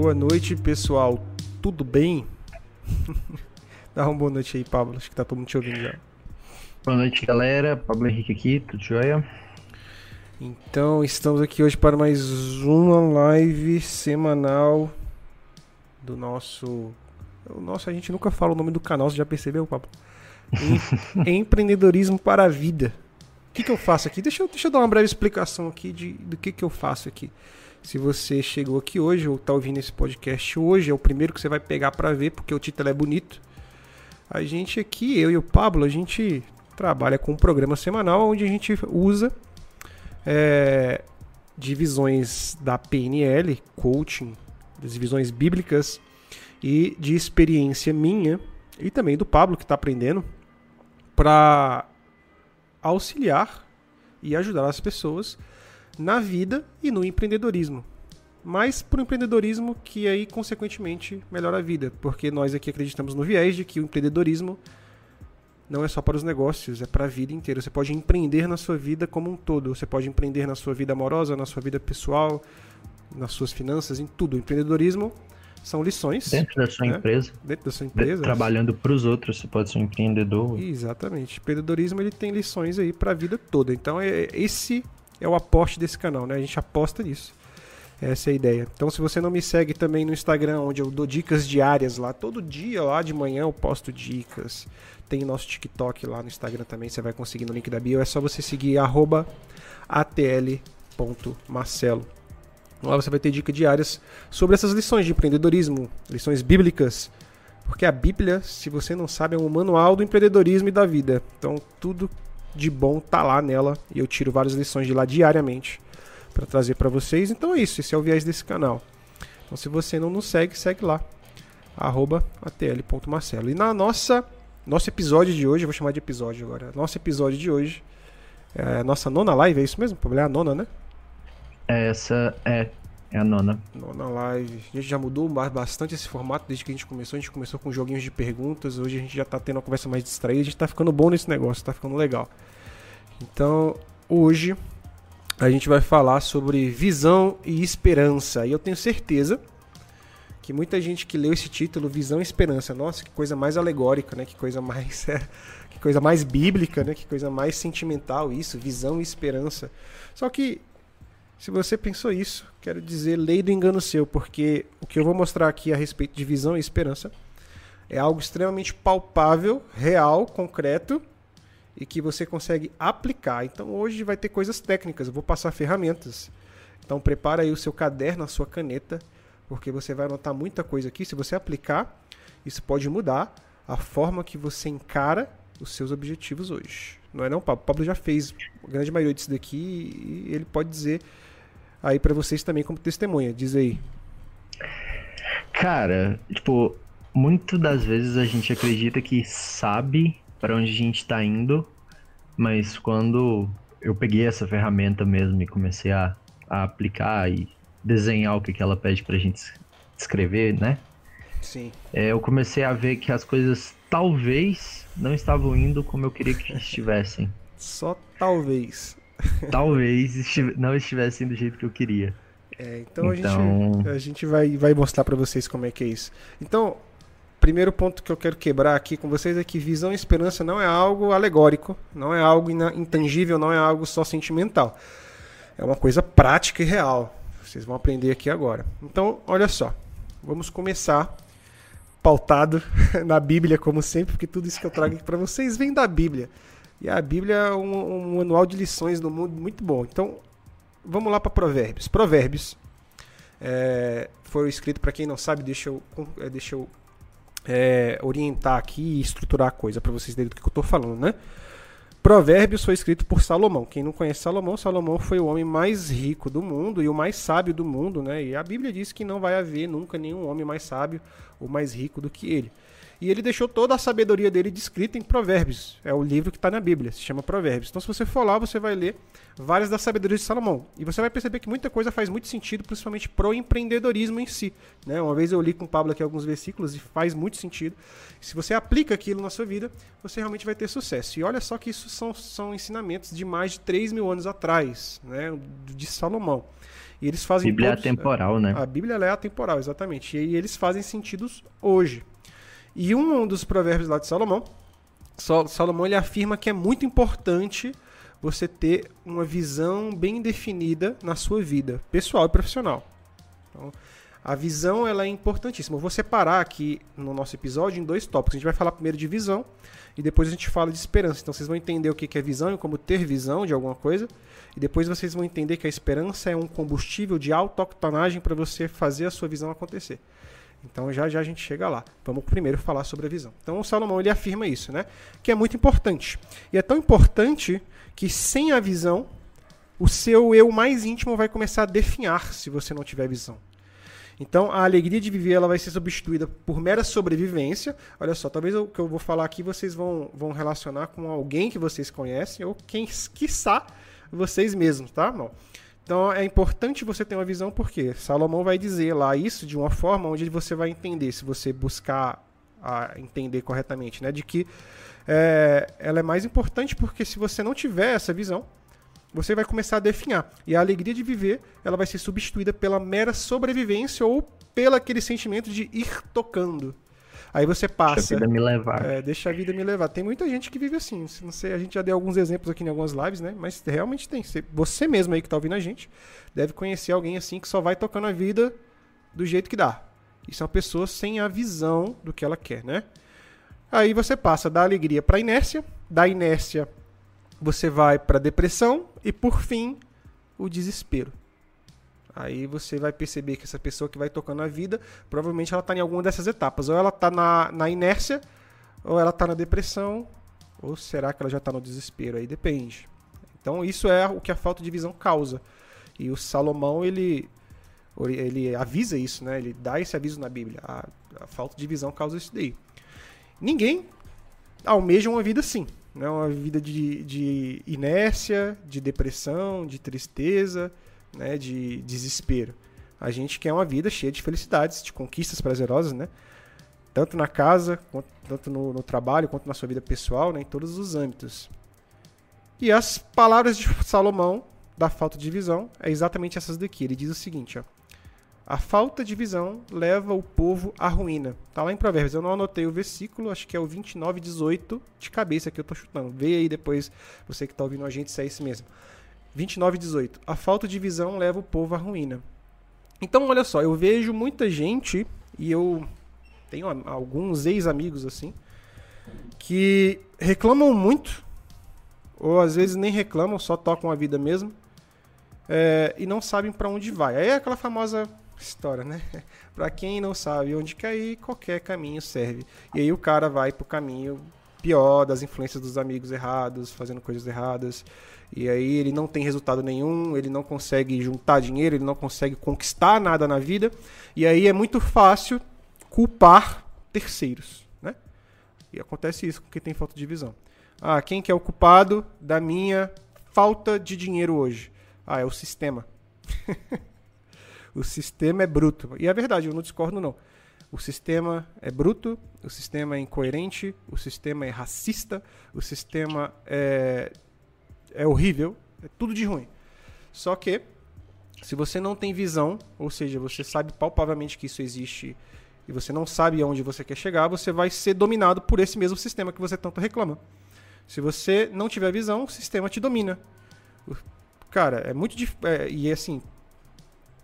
Boa noite, pessoal. Tudo bem? Dá uma boa noite aí, Pablo. Acho que tá todo mundo te ouvindo já. Boa noite, galera. Pablo Henrique aqui, tudo jóia? Então, estamos aqui hoje para mais uma live semanal do nosso. O nosso, a gente nunca fala o nome do canal, você já percebeu, Pablo? Em... Empreendedorismo para a vida. O que, que eu faço aqui? Deixa eu, deixa eu dar uma breve explicação aqui de, do que, que eu faço aqui. Se você chegou aqui hoje ou está ouvindo esse podcast hoje, é o primeiro que você vai pegar para ver, porque o título é bonito. A gente aqui, eu e o Pablo, a gente trabalha com um programa semanal onde a gente usa é, divisões da PNL, coaching, das divisões bíblicas e de experiência minha e também do Pablo que está aprendendo para auxiliar e ajudar as pessoas na vida e no empreendedorismo. Mas por empreendedorismo que aí consequentemente melhora a vida, porque nós aqui acreditamos no viés de que o empreendedorismo não é só para os negócios, é para a vida inteira. Você pode empreender na sua vida como um todo. Você pode empreender na sua vida amorosa, na sua vida pessoal, nas suas finanças, em tudo. O empreendedorismo são lições. Dentro da sua né? empresa. Dentro da sua empresa. Trabalhando para os outros, você pode ser um empreendedor. Exatamente. O empreendedorismo ele tem lições aí para a vida toda. Então, é, esse é o aporte desse canal, né? A gente aposta nisso. Essa é a ideia. Então, se você não me segue também no Instagram, onde eu dou dicas diárias lá, todo dia lá de manhã eu posto dicas. Tem nosso TikTok lá no Instagram também, você vai conseguir no link da bio. É só você seguir atl.marcelo. Lá você vai ter dicas diárias sobre essas lições de empreendedorismo, lições bíblicas. Porque a Bíblia, se você não sabe, é um manual do empreendedorismo e da vida. Então, tudo de bom tá lá nela e eu tiro várias lições de lá diariamente para trazer para vocês. Então é isso, esse é o viés desse canal. Então se você não nos segue, segue lá atl.marcelo. E na nossa nosso episódio de hoje, eu vou chamar de episódio agora. Nosso episódio de hoje é nossa nona live, é isso mesmo? É a nona, né? Essa é, é a nona. Nona live. A gente já mudou bastante esse formato desde que a gente começou. A gente começou com joguinhos de perguntas. Hoje a gente já tá tendo uma conversa mais distraída. A gente tá ficando bom nesse negócio, tá ficando legal. Então, hoje a gente vai falar sobre visão e esperança. E eu tenho certeza que muita gente que leu esse título, Visão e Esperança, nossa, que coisa mais alegórica, né? Que coisa mais é, que coisa mais bíblica, né? Que coisa mais sentimental isso, visão e esperança. Só que se você pensou isso, quero dizer, lei do engano seu, porque o que eu vou mostrar aqui a respeito de visão e esperança é algo extremamente palpável, real, concreto e que você consegue aplicar. Então hoje vai ter coisas técnicas, eu vou passar ferramentas. Então prepara aí o seu caderno, a sua caneta, porque você vai anotar muita coisa aqui. Se você aplicar, isso pode mudar a forma que você encara os seus objetivos hoje. Não é não, Pablo? Pablo já fez a grande maioria disso daqui e ele pode dizer aí para vocês também como testemunha. Diz aí. Cara, tipo, muito das vezes a gente acredita que sabe para onde a gente está indo, mas quando eu peguei essa ferramenta mesmo e comecei a, a aplicar e desenhar o que, que ela pede para a gente escrever, né? Sim. É, eu comecei a ver que as coisas talvez não estavam indo como eu queria que estivessem. Só talvez. Talvez estiv não estivessem do jeito que eu queria. É, então, então... A, gente, a gente vai, vai mostrar para vocês como é que é isso. Então, primeiro ponto que eu quero quebrar aqui com vocês é que visão e esperança não é algo alegórico, não é algo intangível, não é algo só sentimental. É uma coisa prática e real. Vocês vão aprender aqui agora. Então, olha só. Vamos começar pautado na Bíblia, como sempre, porque tudo isso que eu trago aqui para vocês vem da Bíblia. E a Bíblia é um, um manual de lições do mundo muito bom. Então, vamos lá para Provérbios. Provérbios é, foi escrito, para quem não sabe, deixa eu, é, deixa eu é, orientar aqui e estruturar a coisa para vocês verem do que eu estou falando, né? Provérbios foi escrito por Salomão. Quem não conhece Salomão, Salomão foi o homem mais rico do mundo e o mais sábio do mundo, né? E a Bíblia diz que não vai haver nunca nenhum homem mais sábio ou mais rico do que ele. E ele deixou toda a sabedoria dele descrita em Provérbios. É o livro que está na Bíblia, se chama Provérbios. Então, se você for lá, você vai ler várias das sabedorias de Salomão. E você vai perceber que muita coisa faz muito sentido, principalmente pro empreendedorismo em si. Né? Uma vez eu li com o Pablo aqui alguns versículos e faz muito sentido. Se você aplica aquilo na sua vida, você realmente vai ter sucesso. E olha só que isso são, são ensinamentos de mais de 3 mil anos atrás, né? de Salomão. E eles fazem. Bíblia todos, é atemporal, né? A Bíblia é atemporal, exatamente. E eles fazem sentidos hoje. E um dos provérbios lá de Salomão, Salomão ele afirma que é muito importante você ter uma visão bem definida na sua vida, pessoal e profissional. Então, a visão ela é importantíssima. Eu vou separar aqui no nosso episódio em dois tópicos. A gente vai falar primeiro de visão e depois a gente fala de esperança. Então vocês vão entender o que é visão e como ter visão de alguma coisa. E depois vocês vão entender que a esperança é um combustível de autoctonagem para você fazer a sua visão acontecer. Então já já a gente chega lá. Vamos primeiro falar sobre a visão. Então o Salomão ele afirma isso, né? Que é muito importante. E é tão importante que sem a visão, o seu eu mais íntimo vai começar a definhar se você não tiver visão. Então a alegria de viver ela vai ser substituída por mera sobrevivência. Olha só, talvez o que eu vou falar aqui vocês vão, vão relacionar com alguém que vocês conhecem ou quem quiçá vocês mesmos, tá? Não. Então é importante você ter uma visão, porque Salomão vai dizer lá isso de uma forma onde você vai entender, se você buscar entender corretamente, né? De que é, ela é mais importante porque se você não tiver essa visão, você vai começar a definhar. E a alegria de viver, ela vai ser substituída pela mera sobrevivência ou pelo aquele sentimento de ir tocando. Aí você passa. Deixa a vida me levar. É, deixa a vida me levar. Tem muita gente que vive assim. Não sei, a gente já deu alguns exemplos aqui em algumas lives, né? Mas realmente tem. Você mesmo aí que tá ouvindo a gente deve conhecer alguém assim que só vai tocando a vida do jeito que dá. Isso é uma pessoa sem a visão do que ela quer, né? Aí você passa da alegria para inércia, da inércia você vai para depressão e por fim o desespero. Aí você vai perceber que essa pessoa que vai tocando a vida, provavelmente ela está em alguma dessas etapas. Ou ela está na, na inércia, ou ela está na depressão, ou será que ela já está no desespero? Aí depende. Então isso é o que a falta de visão causa. E o Salomão, ele, ele avisa isso, né? Ele dá esse aviso na Bíblia. A, a falta de visão causa isso daí. Ninguém almeja uma vida assim. Né? Uma vida de, de inércia, de depressão, de tristeza, né, de desespero. A gente quer uma vida cheia de felicidades, de conquistas prazerosas, né? Tanto na casa, quanto, tanto no, no, trabalho, quanto na sua vida pessoal, né, em todos os âmbitos. E as palavras de Salomão da falta de visão é exatamente essas daqui. Ele diz o seguinte, ó. A falta de visão leva o povo à ruína. Tá lá em Provérbios. Eu não anotei o versículo, acho que é o 29, 18 de cabeça que eu tô chutando. Vê aí depois, você que tá ouvindo a gente, se é isso mesmo. 29 18. A falta de visão leva o povo à ruína. Então, olha só, eu vejo muita gente, e eu tenho alguns ex-amigos assim, que reclamam muito, ou às vezes nem reclamam, só tocam a vida mesmo, é, e não sabem para onde vai. Aí é aquela famosa história, né? para quem não sabe onde cair, qualquer caminho serve. E aí o cara vai pro caminho pior das influências dos amigos errados, fazendo coisas erradas. E aí ele não tem resultado nenhum, ele não consegue juntar dinheiro, ele não consegue conquistar nada na vida. E aí é muito fácil culpar terceiros, né? E acontece isso com quem tem falta de visão. Ah, quem que é o culpado da minha falta de dinheiro hoje? Ah, é o sistema. o sistema é bruto. E é verdade, eu não discordo não. O sistema é bruto, o sistema é incoerente, o sistema é racista, o sistema é é horrível, é tudo de ruim. Só que, se você não tem visão, ou seja, você sabe palpavelmente que isso existe e você não sabe aonde você quer chegar, você vai ser dominado por esse mesmo sistema que você tanto reclama. Se você não tiver visão, o sistema te domina. Cara, é muito difícil. É, e assim,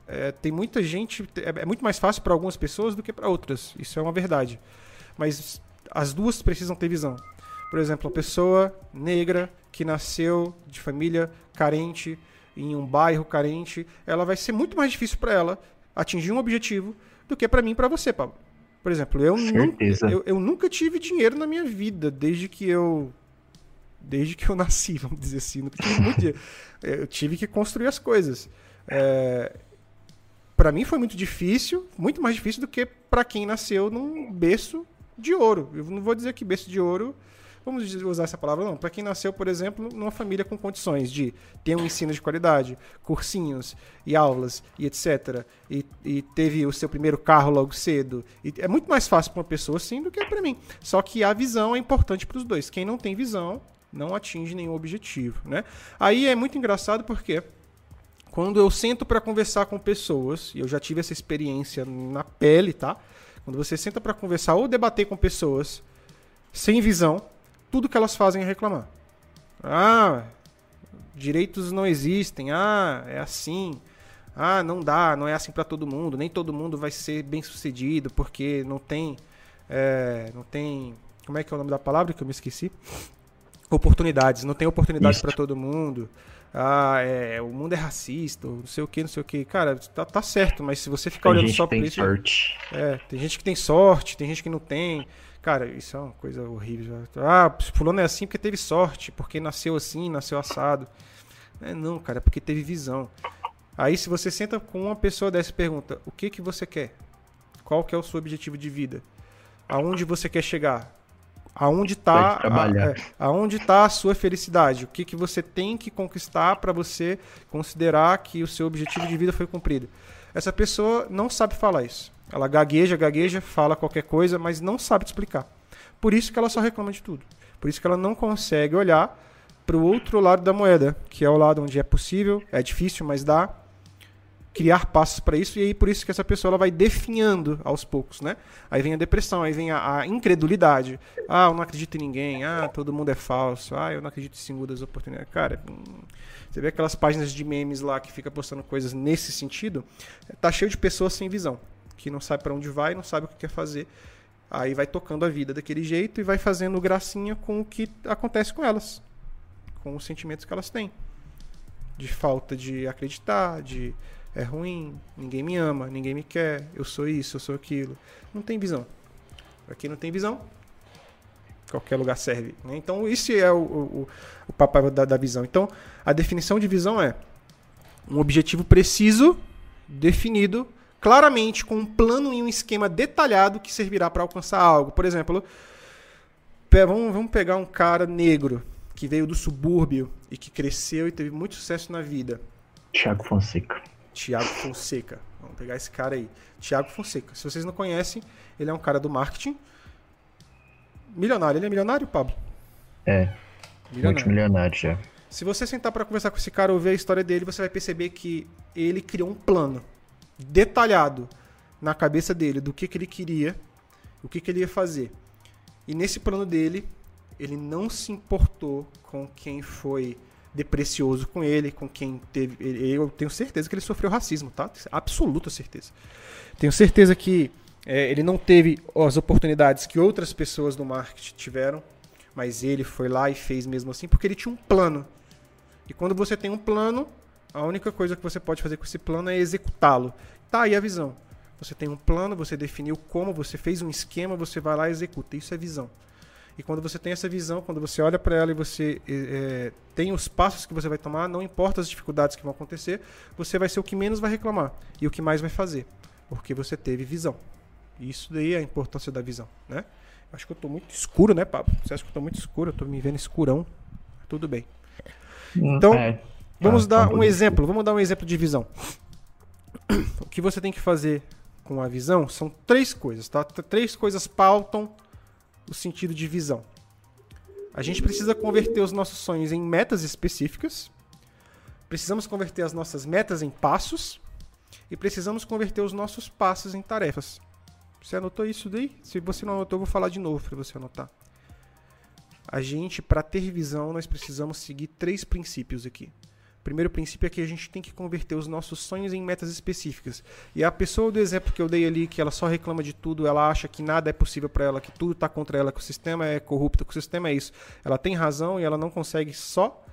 é, tem muita gente. É, é muito mais fácil para algumas pessoas do que para outras. Isso é uma verdade. Mas as duas precisam ter visão. Por exemplo, a pessoa negra que nasceu de família carente, em um bairro carente, ela vai ser muito mais difícil para ela atingir um objetivo do que para mim e para você, Pablo. Por exemplo, eu nunca, eu, eu nunca tive dinheiro na minha vida, desde que eu desde que eu nasci, vamos dizer assim. Eu tive que construir as coisas. É, para mim foi muito difícil, muito mais difícil do que para quem nasceu num berço de ouro. Eu não vou dizer que berço de ouro vamos usar essa palavra não, para quem nasceu, por exemplo, numa família com condições de ter um ensino de qualidade, cursinhos e aulas e etc. E, e teve o seu primeiro carro logo cedo. É muito mais fácil para uma pessoa assim do que para mim. Só que a visão é importante para os dois. Quem não tem visão não atinge nenhum objetivo, né? Aí é muito engraçado porque quando eu sento para conversar com pessoas, e eu já tive essa experiência na pele, tá? Quando você senta para conversar ou debater com pessoas sem visão, tudo que elas fazem é reclamar. Ah, direitos não existem. Ah, é assim. Ah, não dá, não é assim para todo mundo. Nem todo mundo vai ser bem sucedido porque não tem, é, não tem, como é que é o nome da palavra que eu me esqueci? Oportunidades. Não tem oportunidades para todo mundo. Ah, é, o mundo é racista, não sei o que, não sei o que. Cara, tá, tá certo, mas se você ficar tem olhando só por isso. Sorte. É, tem gente que tem sorte, tem gente que não tem. Cara, isso é uma coisa horrível. Ah, fulano é assim porque teve sorte, porque nasceu assim, nasceu assado. É, não, cara, é porque teve visão. Aí se você senta com uma pessoa dessa e pergunta, o que que você quer? Qual que é o seu objetivo de vida? Aonde você quer chegar? Aonde está a, é, aonde tá a sua felicidade? O que, que você tem que conquistar para você considerar que o seu objetivo de vida foi cumprido? Essa pessoa não sabe falar isso. Ela gagueja, gagueja, fala qualquer coisa, mas não sabe te explicar. Por isso que ela só reclama de tudo. Por isso que ela não consegue olhar para o outro lado da moeda, que é o lado onde é possível, é difícil, mas dá criar passos para isso e aí por isso que essa pessoa ela vai definhando aos poucos, né? Aí vem a depressão, aí vem a, a, incredulidade. Ah, eu não acredito em ninguém. Ah, todo mundo é falso. Ah, eu não acredito em segundas oportunidades. Cara, hum, você vê aquelas páginas de memes lá que fica postando coisas nesse sentido, tá cheio de pessoas sem visão que não sabe para onde vai, não sabe o que quer fazer. Aí vai tocando a vida daquele jeito e vai fazendo gracinha com o que acontece com elas, com os sentimentos que elas têm. De falta de acreditar, de é ruim, ninguém me ama, ninguém me quer, eu sou isso, eu sou aquilo. Não tem visão. Para quem não tem visão, qualquer lugar serve. Né? Então, isso é o, o, o papai da, da visão. Então, a definição de visão é um objetivo preciso, definido, claramente com um plano e um esquema detalhado que servirá para alcançar algo. Por exemplo, vamos, vamos pegar um cara negro que veio do subúrbio e que cresceu e teve muito sucesso na vida. Tiago Fonseca. Tiago Fonseca. Vamos pegar esse cara aí. Tiago Fonseca. Se vocês não conhecem, ele é um cara do marketing. Milionário. Ele é milionário, Pablo? É. Milionário. Multimilionário já. Se você sentar para conversar com esse cara ou ver a história dele, você vai perceber que ele criou um plano detalhado na cabeça dele do que, que ele queria, o que, que ele ia fazer. E nesse plano dele, ele não se importou com quem foi deprecioso com ele, com quem teve. Eu tenho certeza que ele sofreu racismo, tá? Absoluta certeza. Tenho certeza que é, ele não teve as oportunidades que outras pessoas do marketing tiveram, mas ele foi lá e fez mesmo assim, porque ele tinha um plano. E quando você tem um plano, a única coisa que você pode fazer com esse plano é executá-lo. Tá aí a visão. Você tem um plano, você definiu como, você fez um esquema, você vai lá e executa. Isso é visão. E quando você tem essa visão, quando você olha para ela e você é, tem os passos que você vai tomar, não importa as dificuldades que vão acontecer, você vai ser o que menos vai reclamar e o que mais vai fazer, porque você teve visão. Isso daí é a importância da visão, né? Acho que eu estou muito escuro, né, Pablo? Você acha que eu estou muito escuro? Eu estou me vendo escurão. Tudo bem. Então, é. Vamos ah, dar um exemplo, vamos dar um exemplo de visão. O que você tem que fazer com a visão são três coisas, tá? Três coisas pautam o sentido de visão. A gente precisa converter os nossos sonhos em metas específicas. Precisamos converter as nossas metas em passos e precisamos converter os nossos passos em tarefas. Você anotou isso daí? Se você não anotou, eu vou falar de novo para você anotar. A gente, para ter visão, nós precisamos seguir três princípios aqui. Primeiro princípio é que a gente tem que converter os nossos sonhos em metas específicas. E a pessoa do exemplo que eu dei ali, que ela só reclama de tudo, ela acha que nada é possível para ela, que tudo está contra ela, que o sistema é corrupto, que o sistema é isso. Ela tem razão e ela não consegue só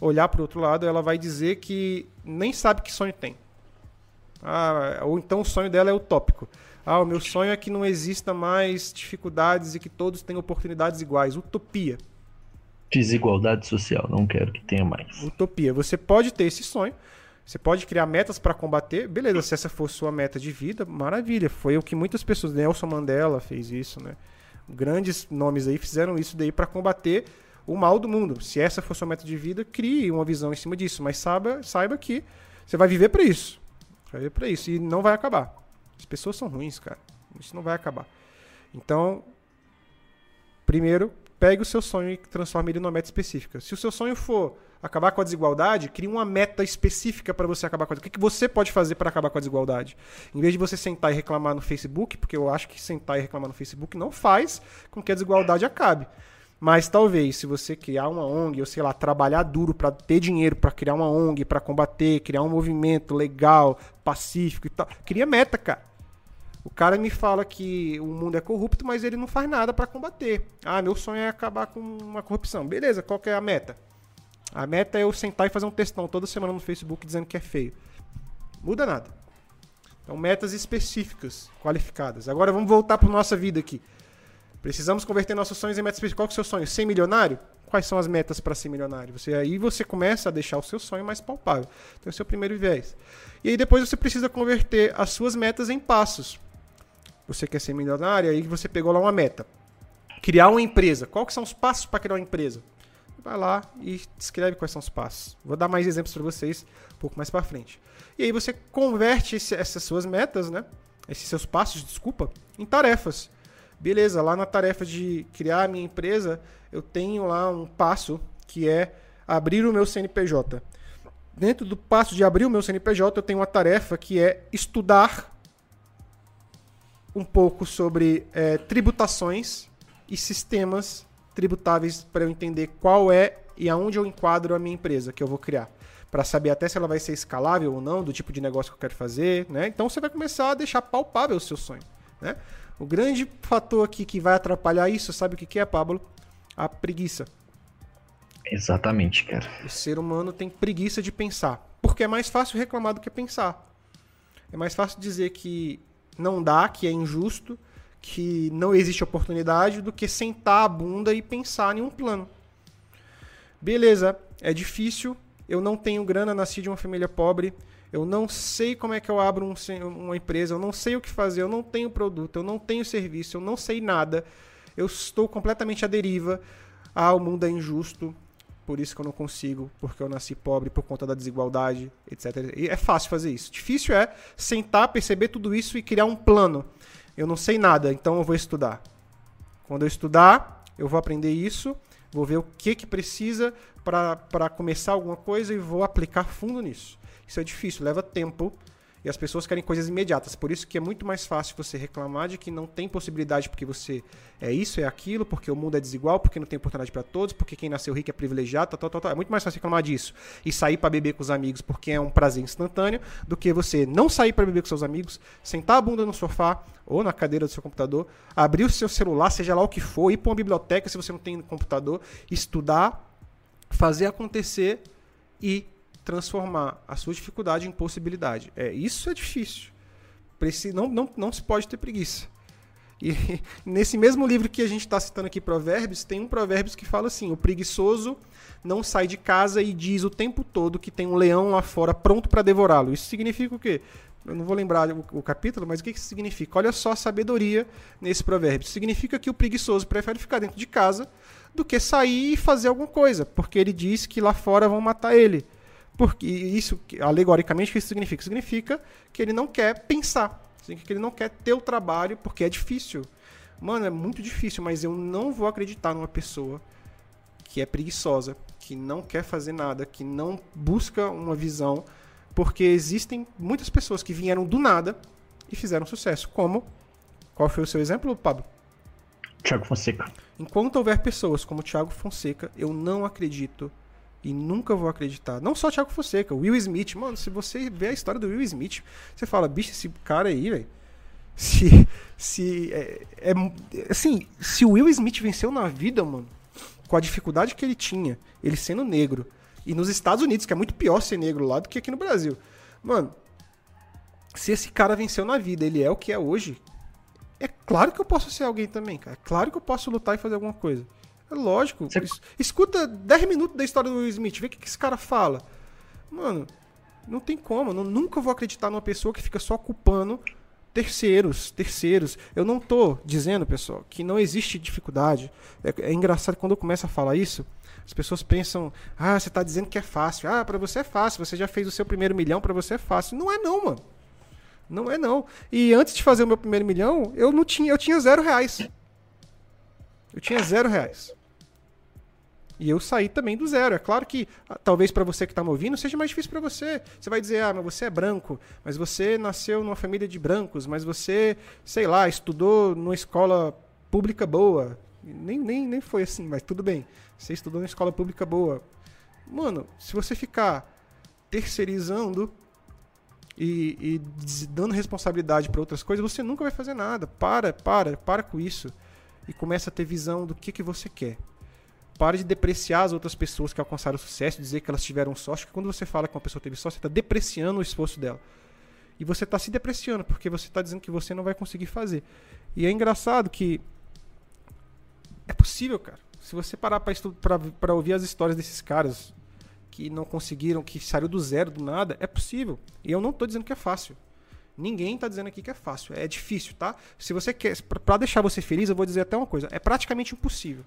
olhar para o outro lado, ela vai dizer que nem sabe que sonho tem. Ah, ou então o sonho dela é utópico. Ah, o meu sonho é que não exista mais dificuldades e que todos tenham oportunidades iguais. Utopia. Desigualdade social, não quero que tenha mais. Utopia. Você pode ter esse sonho, você pode criar metas para combater. Beleza, se essa for sua meta de vida, maravilha. Foi o que muitas pessoas. Nelson Mandela fez isso, né? Grandes nomes aí fizeram isso daí para combater o mal do mundo. Se essa for sua meta de vida, crie uma visão em cima disso, mas saiba, saiba que você vai viver para isso. Vai viver para isso e não vai acabar. As pessoas são ruins, cara. Isso não vai acabar. Então, primeiro, pegue o seu sonho e transforme ele numa meta específica. Se o seu sonho for acabar com a desigualdade, crie uma meta específica para você acabar com a desigualdade. O que você pode fazer para acabar com a desigualdade? Em vez de você sentar e reclamar no Facebook, porque eu acho que sentar e reclamar no Facebook não faz com que a desigualdade acabe. Mas talvez, se você criar uma ONG, ou sei lá, trabalhar duro para ter dinheiro para criar uma ONG, para combater, criar um movimento legal, pacífico e tal, cria meta, cara. O cara me fala que o mundo é corrupto, mas ele não faz nada para combater. Ah, meu sonho é acabar com uma corrupção. Beleza, qual que é a meta? A meta é eu sentar e fazer um textão toda semana no Facebook dizendo que é feio. Muda nada. Então, metas específicas, qualificadas. Agora vamos voltar para nossa vida aqui. Precisamos converter nossos sonhos em metas específicas. Qual que é o seu sonho? Ser milionário? Quais são as metas para ser milionário? Você aí você começa a deixar o seu sonho mais palpável. Então, é o primeiro viés. E aí depois você precisa converter as suas metas em passos. Você quer ser milionário, aí você pegou lá uma meta. Criar uma empresa. Qual que são os passos para criar uma empresa? vai lá e descreve quais são os passos. Vou dar mais exemplos para vocês um pouco mais para frente. E aí você converte esse, essas suas metas, né? Esses seus passos, desculpa, em tarefas. Beleza, lá na tarefa de criar a minha empresa, eu tenho lá um passo que é abrir o meu CNPJ. Dentro do passo de abrir o meu CNPJ, eu tenho uma tarefa que é estudar um pouco sobre é, tributações e sistemas tributáveis para eu entender qual é e aonde eu enquadro a minha empresa que eu vou criar. Para saber até se ela vai ser escalável ou não, do tipo de negócio que eu quero fazer. Né? Então você vai começar a deixar palpável o seu sonho. Né? O grande fator aqui que vai atrapalhar isso, sabe o que é, Pablo? A preguiça. Exatamente, cara. O ser humano tem preguiça de pensar. Porque é mais fácil reclamar do que pensar. É mais fácil dizer que não dá, que é injusto, que não existe oportunidade do que sentar a bunda e pensar em um plano. Beleza, é difícil, eu não tenho grana, nasci de uma família pobre, eu não sei como é que eu abro um, uma empresa, eu não sei o que fazer, eu não tenho produto, eu não tenho serviço, eu não sei nada, eu estou completamente à deriva, ah, o mundo é injusto, por isso que eu não consigo, porque eu nasci pobre por conta da desigualdade, etc. E é fácil fazer isso. Difícil é sentar, perceber tudo isso e criar um plano eu não sei nada, então eu vou estudar. Quando eu estudar, eu vou aprender isso, vou ver o que, que precisa para começar alguma coisa e vou aplicar fundo nisso. Isso é difícil, leva tempo, e as pessoas querem coisas imediatas. Por isso que é muito mais fácil você reclamar de que não tem possibilidade porque você é isso, é aquilo, porque o mundo é desigual, porque não tem oportunidade para todos, porque quem nasceu rico é privilegiado, tal, tal, tal. É muito mais fácil reclamar disso e sair para beber com os amigos porque é um prazer instantâneo do que você não sair para beber com seus amigos, sentar a bunda no sofá ou na cadeira do seu computador, abrir o seu celular, seja lá o que for, ir para uma biblioteca se você não tem computador, estudar, fazer acontecer e transformar a sua dificuldade em possibilidade. É, isso é difícil. Não, não, não se pode ter preguiça. E nesse mesmo livro que a gente está citando aqui, Provérbios, tem um Provérbios que fala assim: o preguiçoso não sai de casa e diz o tempo todo que tem um leão lá fora pronto para devorá-lo. Isso significa o quê? Eu não vou lembrar o, o capítulo, mas o que, que isso significa? Olha só a sabedoria nesse provérbio. Significa que o preguiçoso prefere ficar dentro de casa do que sair e fazer alguma coisa, porque ele diz que lá fora vão matar ele. Porque isso, alegoricamente, o que isso significa? Significa que ele não quer pensar. Significa que ele não quer ter o trabalho porque é difícil. Mano, é muito difícil, mas eu não vou acreditar numa pessoa que é preguiçosa, que não quer fazer nada, que não busca uma visão, porque existem muitas pessoas que vieram do nada e fizeram sucesso. Como? Qual foi o seu exemplo, Pablo? Tiago Fonseca. Enquanto houver pessoas como Tiago Fonseca, eu não acredito e nunca vou acreditar. Não só Thiago Fonseca, Will Smith. Mano, se você vê a história do Will Smith, você fala, bicho, esse cara aí, velho. Se. Se. É, é, assim, se o Will Smith venceu na vida, mano, com a dificuldade que ele tinha, ele sendo negro, e nos Estados Unidos, que é muito pior ser negro lá do que aqui no Brasil. Mano, se esse cara venceu na vida, ele é o que é hoje, é claro que eu posso ser alguém também, cara. É claro que eu posso lutar e fazer alguma coisa. É lógico. Você... Escuta 10 minutos da história do Will Smith, vê o que, que esse cara fala. Mano, não tem como. Eu nunca vou acreditar numa pessoa que fica só culpando terceiros, terceiros. Eu não tô dizendo, pessoal, que não existe dificuldade. É, é engraçado quando eu começo a falar isso, as pessoas pensam: "Ah, você está dizendo que é fácil. Ah, para você é fácil. Você já fez o seu primeiro milhão, para você é fácil". Não é não, mano. Não é não. E antes de fazer o meu primeiro milhão, eu não tinha, eu tinha zero reais. Eu tinha zero reais. E eu saí também do zero. É claro que, ah, talvez para você que está me ouvindo, seja mais difícil para você. Você vai dizer, ah, mas você é branco, mas você nasceu numa família de brancos, mas você, sei lá, estudou numa escola pública boa. Nem, nem, nem foi assim, mas tudo bem. Você estudou numa escola pública boa. Mano, se você ficar terceirizando e, e dando responsabilidade para outras coisas, você nunca vai fazer nada. Para, para, para com isso. E começa a ter visão do que, que você quer. Pare de depreciar as outras pessoas que alcançaram sucesso, dizer que elas tiveram sorte, porque quando você fala que uma pessoa teve sorte, você está depreciando o esforço dela. E você está se depreciando, porque você está dizendo que você não vai conseguir fazer. E é engraçado que é possível, cara. Se você parar para ouvir as histórias desses caras que não conseguiram, que saiu do zero, do nada, é possível. E eu não estou dizendo que é fácil. Ninguém está dizendo aqui que é fácil. É difícil, tá? Se você quer, para deixar você feliz, eu vou dizer até uma coisa: é praticamente impossível.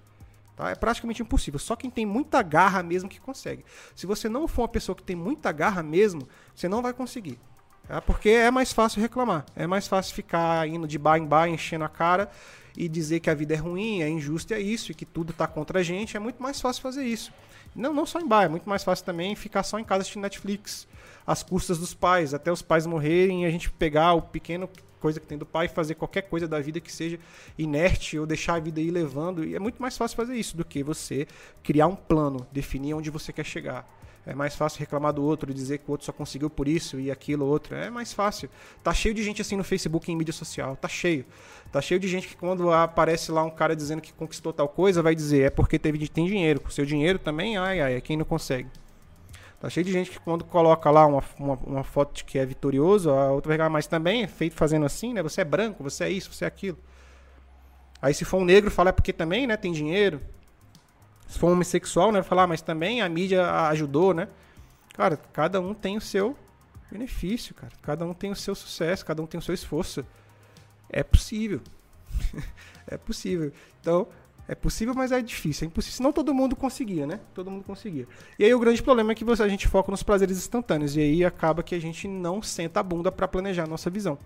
Tá? É praticamente impossível. Só quem tem muita garra mesmo que consegue. Se você não for uma pessoa que tem muita garra mesmo, você não vai conseguir. Tá? Porque é mais fácil reclamar. É mais fácil ficar indo de bar em bar, enchendo a cara e dizer que a vida é ruim, é injusta, é isso, e que tudo está contra a gente. É muito mais fácil fazer isso. Não, não só em bar, é muito mais fácil também ficar só em casa assistindo Netflix, às custas dos pais, até os pais morrerem e a gente pegar o pequeno coisa que tem do pai, fazer qualquer coisa da vida que seja inerte ou deixar a vida ir levando. E é muito mais fácil fazer isso do que você criar um plano, definir onde você quer chegar. É mais fácil reclamar do outro dizer que o outro só conseguiu por isso e aquilo outro. É mais fácil. Tá cheio de gente assim no Facebook em mídia social. Tá cheio. Tá cheio de gente que quando aparece lá um cara dizendo que conquistou tal coisa, vai dizer é porque teve tem dinheiro. Com seu dinheiro também, ai, ai, é quem não consegue. Tá cheio de gente que quando coloca lá uma, uma, uma foto de que é vitorioso, a outra vai ganhar, mas também é feito fazendo assim, né? Você é branco, você é isso, você é aquilo. Aí se for um negro, fala é porque também, né, tem dinheiro. Se for um homossexual, né, falar, ah, mas também a mídia ajudou, né? Cara, cada um tem o seu benefício, cara. Cada um tem o seu sucesso, cada um tem o seu esforço. É possível. é possível. Então, é possível, mas é difícil. É impossível. Senão todo mundo conseguia, né? Todo mundo conseguia. E aí o grande problema é que você, a gente foca nos prazeres instantâneos. E aí acaba que a gente não senta a bunda para planejar a nossa visão.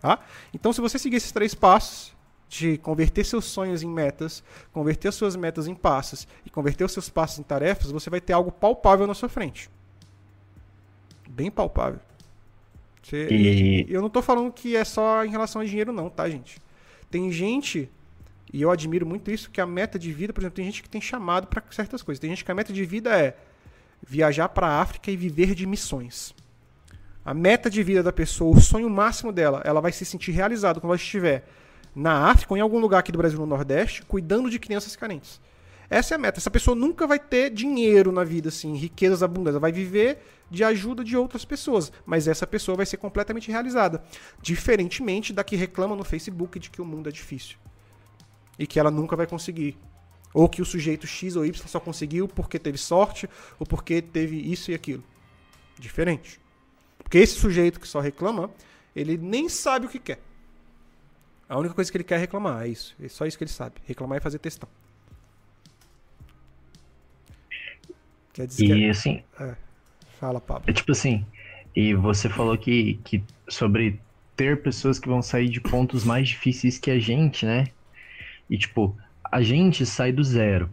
Tá? Então, se você seguir esses três passos, de converter seus sonhos em metas, converter suas metas em passos e converter os seus passos em tarefas, você vai ter algo palpável na sua frente. Bem palpável. Você, e... Eu não estou falando que é só em relação a dinheiro, não, tá, gente? Tem gente e eu admiro muito isso, que a meta de vida, por exemplo, tem gente que tem chamado para certas coisas. Tem gente que a meta de vida é viajar para a África e viver de missões. A meta de vida da pessoa, o sonho máximo dela, ela vai se sentir realizada quando ela estiver na África ou em algum lugar aqui do Brasil no Nordeste, cuidando de crianças carentes. Essa é a meta. Essa pessoa nunca vai ter dinheiro na vida, assim, riquezas abundantes. Ela vai viver de ajuda de outras pessoas. Mas essa pessoa vai ser completamente realizada. Diferentemente da que reclama no Facebook de que o mundo é difícil e que ela nunca vai conseguir. Ou que o sujeito X ou Y só conseguiu porque teve sorte ou porque teve isso e aquilo. Diferente. Porque esse sujeito que só reclama, ele nem sabe o que quer. A única coisa que ele quer é reclamar, é isso. É só isso que ele sabe. Reclamar e fazer testão. Quer dizer e que... assim. É. Fala, Pablo. É tipo assim. E você falou que, que sobre ter pessoas que vão sair de pontos mais difíceis que a gente, né? E, tipo, a gente sai do zero.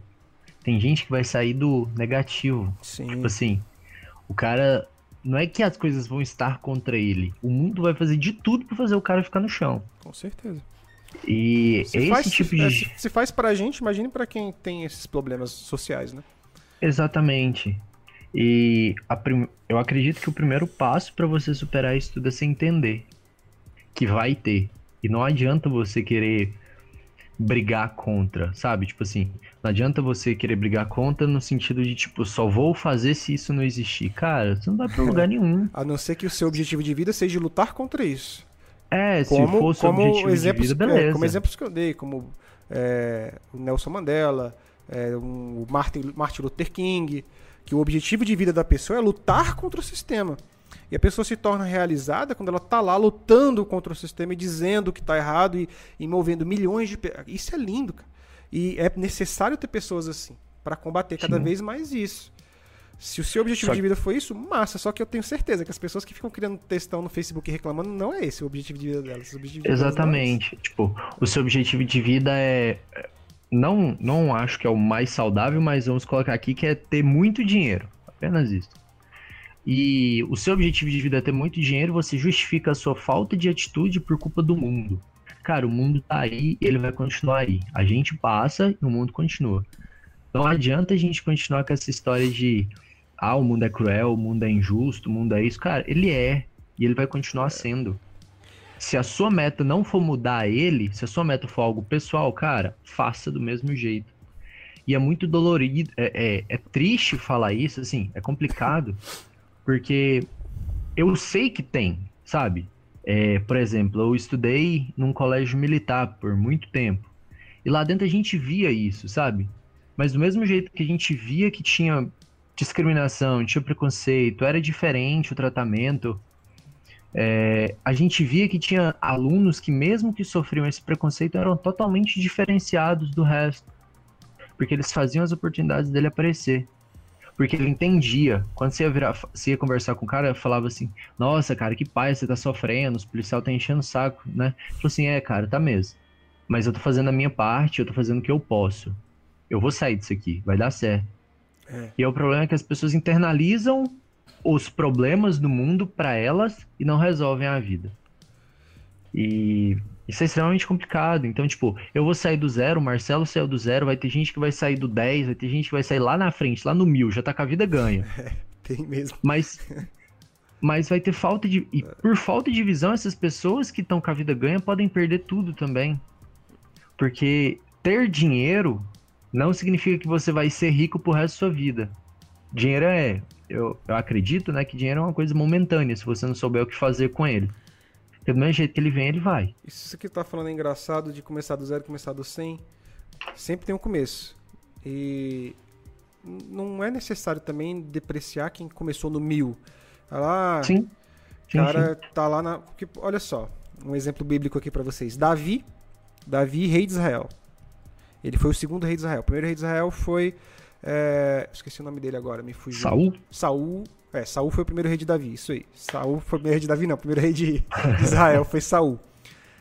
Tem gente que vai sair do negativo. Sim. Tipo assim, o cara. Não é que as coisas vão estar contra ele. O mundo vai fazer de tudo para fazer o cara ficar no chão. Com certeza. E se esse faz, tipo se, de. É, se, se faz pra gente, imagine para quem tem esses problemas sociais, né? Exatamente. E prim... eu acredito que o primeiro passo para você superar isso tudo é você entender que vai ter. E não adianta você querer brigar contra, sabe? Tipo assim, não adianta você querer brigar contra no sentido de, tipo, só vou fazer se isso não existir. Cara, você não vai pra lugar nenhum. A não ser que o seu objetivo de vida seja lutar contra isso. É, como, se fosse como o objetivo exemplos, de vida, beleza. É, como exemplos que eu dei, como é, o Nelson Mandela, é, o Martin, Martin Luther King, que o objetivo de vida da pessoa é lutar contra o sistema. E a pessoa se torna realizada quando ela tá lá lutando contra o sistema e dizendo que tá errado e, e movendo milhões de pessoas. Isso é lindo, cara. E é necessário ter pessoas assim para combater cada Sim. vez mais isso. Se o seu objetivo de vida foi isso, massa. Só que eu tenho certeza que as pessoas que ficam criando textão no Facebook reclamando, não é esse o objetivo de vida delas. De vida Exatamente. Delas é tipo, o seu objetivo de vida é. Não, não acho que é o mais saudável, mas vamos colocar aqui que é ter muito dinheiro. Apenas isso. E o seu objetivo de vida é ter muito dinheiro, você justifica a sua falta de atitude por culpa do mundo. Cara, o mundo tá aí ele vai continuar aí. A gente passa e o mundo continua. Não adianta a gente continuar com essa história de ah, o mundo é cruel, o mundo é injusto, o mundo é isso. Cara, ele é. E ele vai continuar sendo. Se a sua meta não for mudar ele, se a sua meta for algo pessoal, cara, faça do mesmo jeito. E é muito dolorido, é, é, é triste falar isso, assim, é complicado, porque eu sei que tem, sabe? É, por exemplo, eu estudei num colégio militar por muito tempo. E lá dentro a gente via isso, sabe? Mas do mesmo jeito que a gente via que tinha discriminação, tinha preconceito, era diferente o tratamento. É, a gente via que tinha alunos que, mesmo que sofriam esse preconceito, eram totalmente diferenciados do resto. Porque eles faziam as oportunidades dele aparecer. Porque ele entendia. Quando você ia, virar, você ia conversar com o cara, falava assim: Nossa, cara, que pai, você tá sofrendo, os policiais tá enchendo o saco, né? Falou assim: É, cara, tá mesmo. Mas eu tô fazendo a minha parte, eu tô fazendo o que eu posso. Eu vou sair disso aqui, vai dar certo. É. E é o problema é que as pessoas internalizam os problemas do mundo para elas e não resolvem a vida. E isso é extremamente complicado. Então, tipo, eu vou sair do zero, o Marcelo saiu do zero, vai ter gente que vai sair do 10, vai ter gente que vai sair lá na frente, lá no mil, já tá com a vida ganha. É, tem mesmo. Mas, mas vai ter falta de. E por falta de visão, essas pessoas que estão com a vida ganha podem perder tudo também. Porque ter dinheiro não significa que você vai ser rico pro resto da sua vida. Dinheiro é, eu, eu acredito, né, que dinheiro é uma coisa momentânea, se você não souber o que fazer com ele. Porque do mesmo jeito que ele vem, ele vai. Isso que tá falando é engraçado de começar do zero, começar do 100. Sempre tem um começo. E não é necessário também depreciar quem começou no mil. Lá, sim. sim cara sim. tá lá na. Porque, olha só, um exemplo bíblico aqui para vocês. Davi, Davi, rei de Israel. Ele foi o segundo rei de Israel. O primeiro rei de Israel foi. É, esqueci o nome dele agora, me fugiu. Saul? Saul. É, Saul foi o primeiro rei de Davi, isso aí. Saul foi o primeiro rei de Davi, não. O primeiro rei de, Israel foi Saul.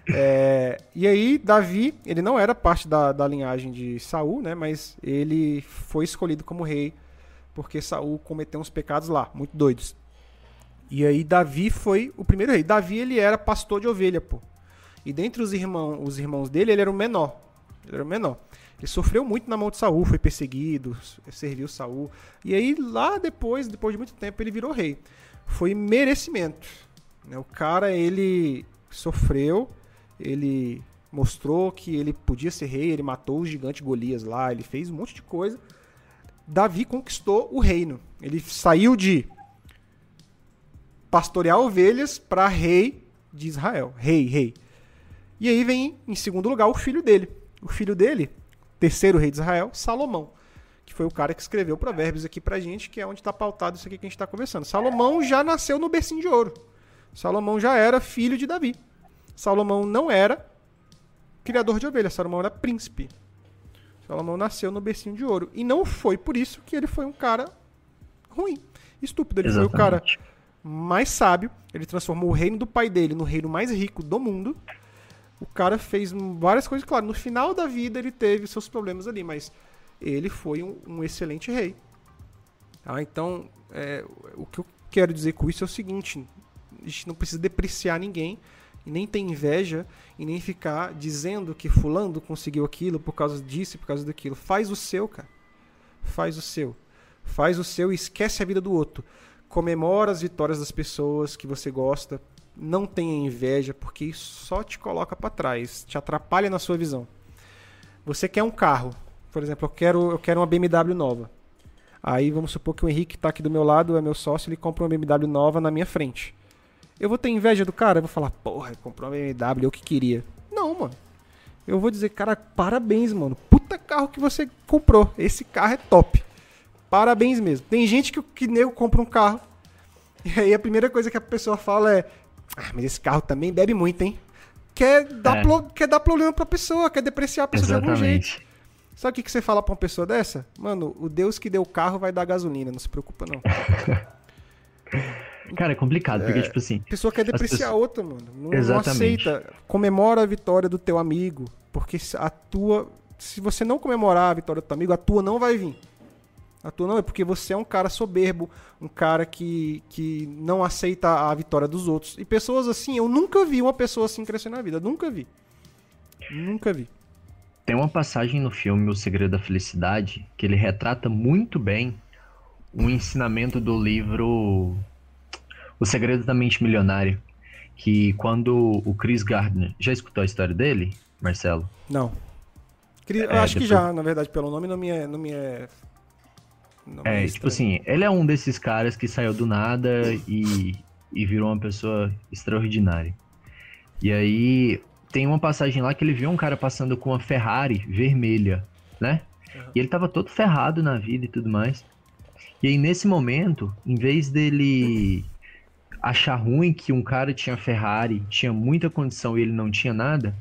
É, e aí, Davi, ele não era parte da, da linhagem de Saul, né? Mas ele foi escolhido como rei porque Saul cometeu uns pecados lá, muito doidos. E aí, Davi foi o primeiro rei. Davi, ele era pastor de ovelha, pô. E dentre os irmãos, os irmãos dele, ele era o menor. Ele era o menor. Ele sofreu muito na mão de Saul, foi perseguido, serviu Saul. E aí, lá depois, depois de muito tempo, ele virou rei. Foi merecimento. Né? O cara, ele sofreu, ele mostrou que ele podia ser rei, ele matou o gigante Golias lá, ele fez um monte de coisa. Davi conquistou o reino. Ele saiu de pastorear ovelhas para rei de Israel. Rei, rei. E aí vem, em segundo lugar, o filho dele, o filho dele, terceiro rei de Israel, Salomão, que foi o cara que escreveu Provérbios aqui pra gente, que é onde está pautado isso aqui que a gente está conversando. Salomão já nasceu no bercinho de ouro. Salomão já era filho de Davi. Salomão não era criador de ovelhas, Salomão era príncipe. Salomão nasceu no bercinho de ouro. E não foi por isso que ele foi um cara ruim, estúpido. Ele Exatamente. foi o cara mais sábio. Ele transformou o reino do pai dele no reino mais rico do mundo o cara fez várias coisas, claro, no final da vida ele teve seus problemas ali, mas ele foi um, um excelente rei. Ah, então, é, o que eu quero dizer com isso é o seguinte: a gente não precisa depreciar ninguém, e nem ter inveja, e nem ficar dizendo que Fulano conseguiu aquilo por causa disso por causa daquilo. Faz o seu, cara. Faz o seu. Faz o seu e esquece a vida do outro. Comemora as vitórias das pessoas que você gosta não tenha inveja, porque isso só te coloca para trás, te atrapalha na sua visão. Você quer um carro, por exemplo, eu quero, eu quero uma BMW nova. Aí vamos supor que o Henrique está aqui do meu lado, é meu sócio, ele compra uma BMW nova na minha frente. Eu vou ter inveja do cara? Eu vou falar, porra, comprou uma BMW, eu que queria. Não, mano. Eu vou dizer, cara, parabéns, mano. Puta carro que você comprou. Esse carro é top. Parabéns mesmo. Tem gente que, que nego compra um carro E aí a primeira coisa que a pessoa fala é: Ah, mas esse carro também bebe muito, hein? Quer dar, É. pro- quer dar problema pra pessoa, quer depreciar a pessoa de algum jeito. Exatamente. Sabe o que, que você fala pra uma pessoa dessa? Mano, o Deus que deu o carro vai dar gasolina, não se preocupa não. Cara, é complicado, porque, tipo assim, A pessoa quer depreciar pessoas- outra, mano. Não, não Exatamente. aceita. Comemora a vitória do teu amigo, porque a tua. Se você não comemorar a vitória do teu amigo, a tua não vai vir. A tua não é porque você é um cara soberbo, um cara que, que não aceita a vitória dos outros. E pessoas assim, eu nunca vi uma pessoa assim crescer na vida. Nunca vi. Nunca vi. Tem uma passagem no filme O Segredo da Felicidade que ele retrata muito bem um ensinamento do livro O Segredo da Mente Milionária. Que quando o Chris Gardner. Já escutou a história dele, Marcelo? Não. Cri- Eu É, acho que depois- já, na verdade, pelo nome não me é. Não me é, É, é tipo assim, ele é um desses caras que saiu do nada e, e virou uma pessoa extraordinária. E aí tem uma passagem lá que ele viu um cara passando com uma Ferrari vermelha, né? Aham. E ele tava todo ferrado na vida e tudo mais. E aí nesse momento, em vez dele achar ruim que um cara tinha Ferrari, tinha muita condição e ele não tinha nada,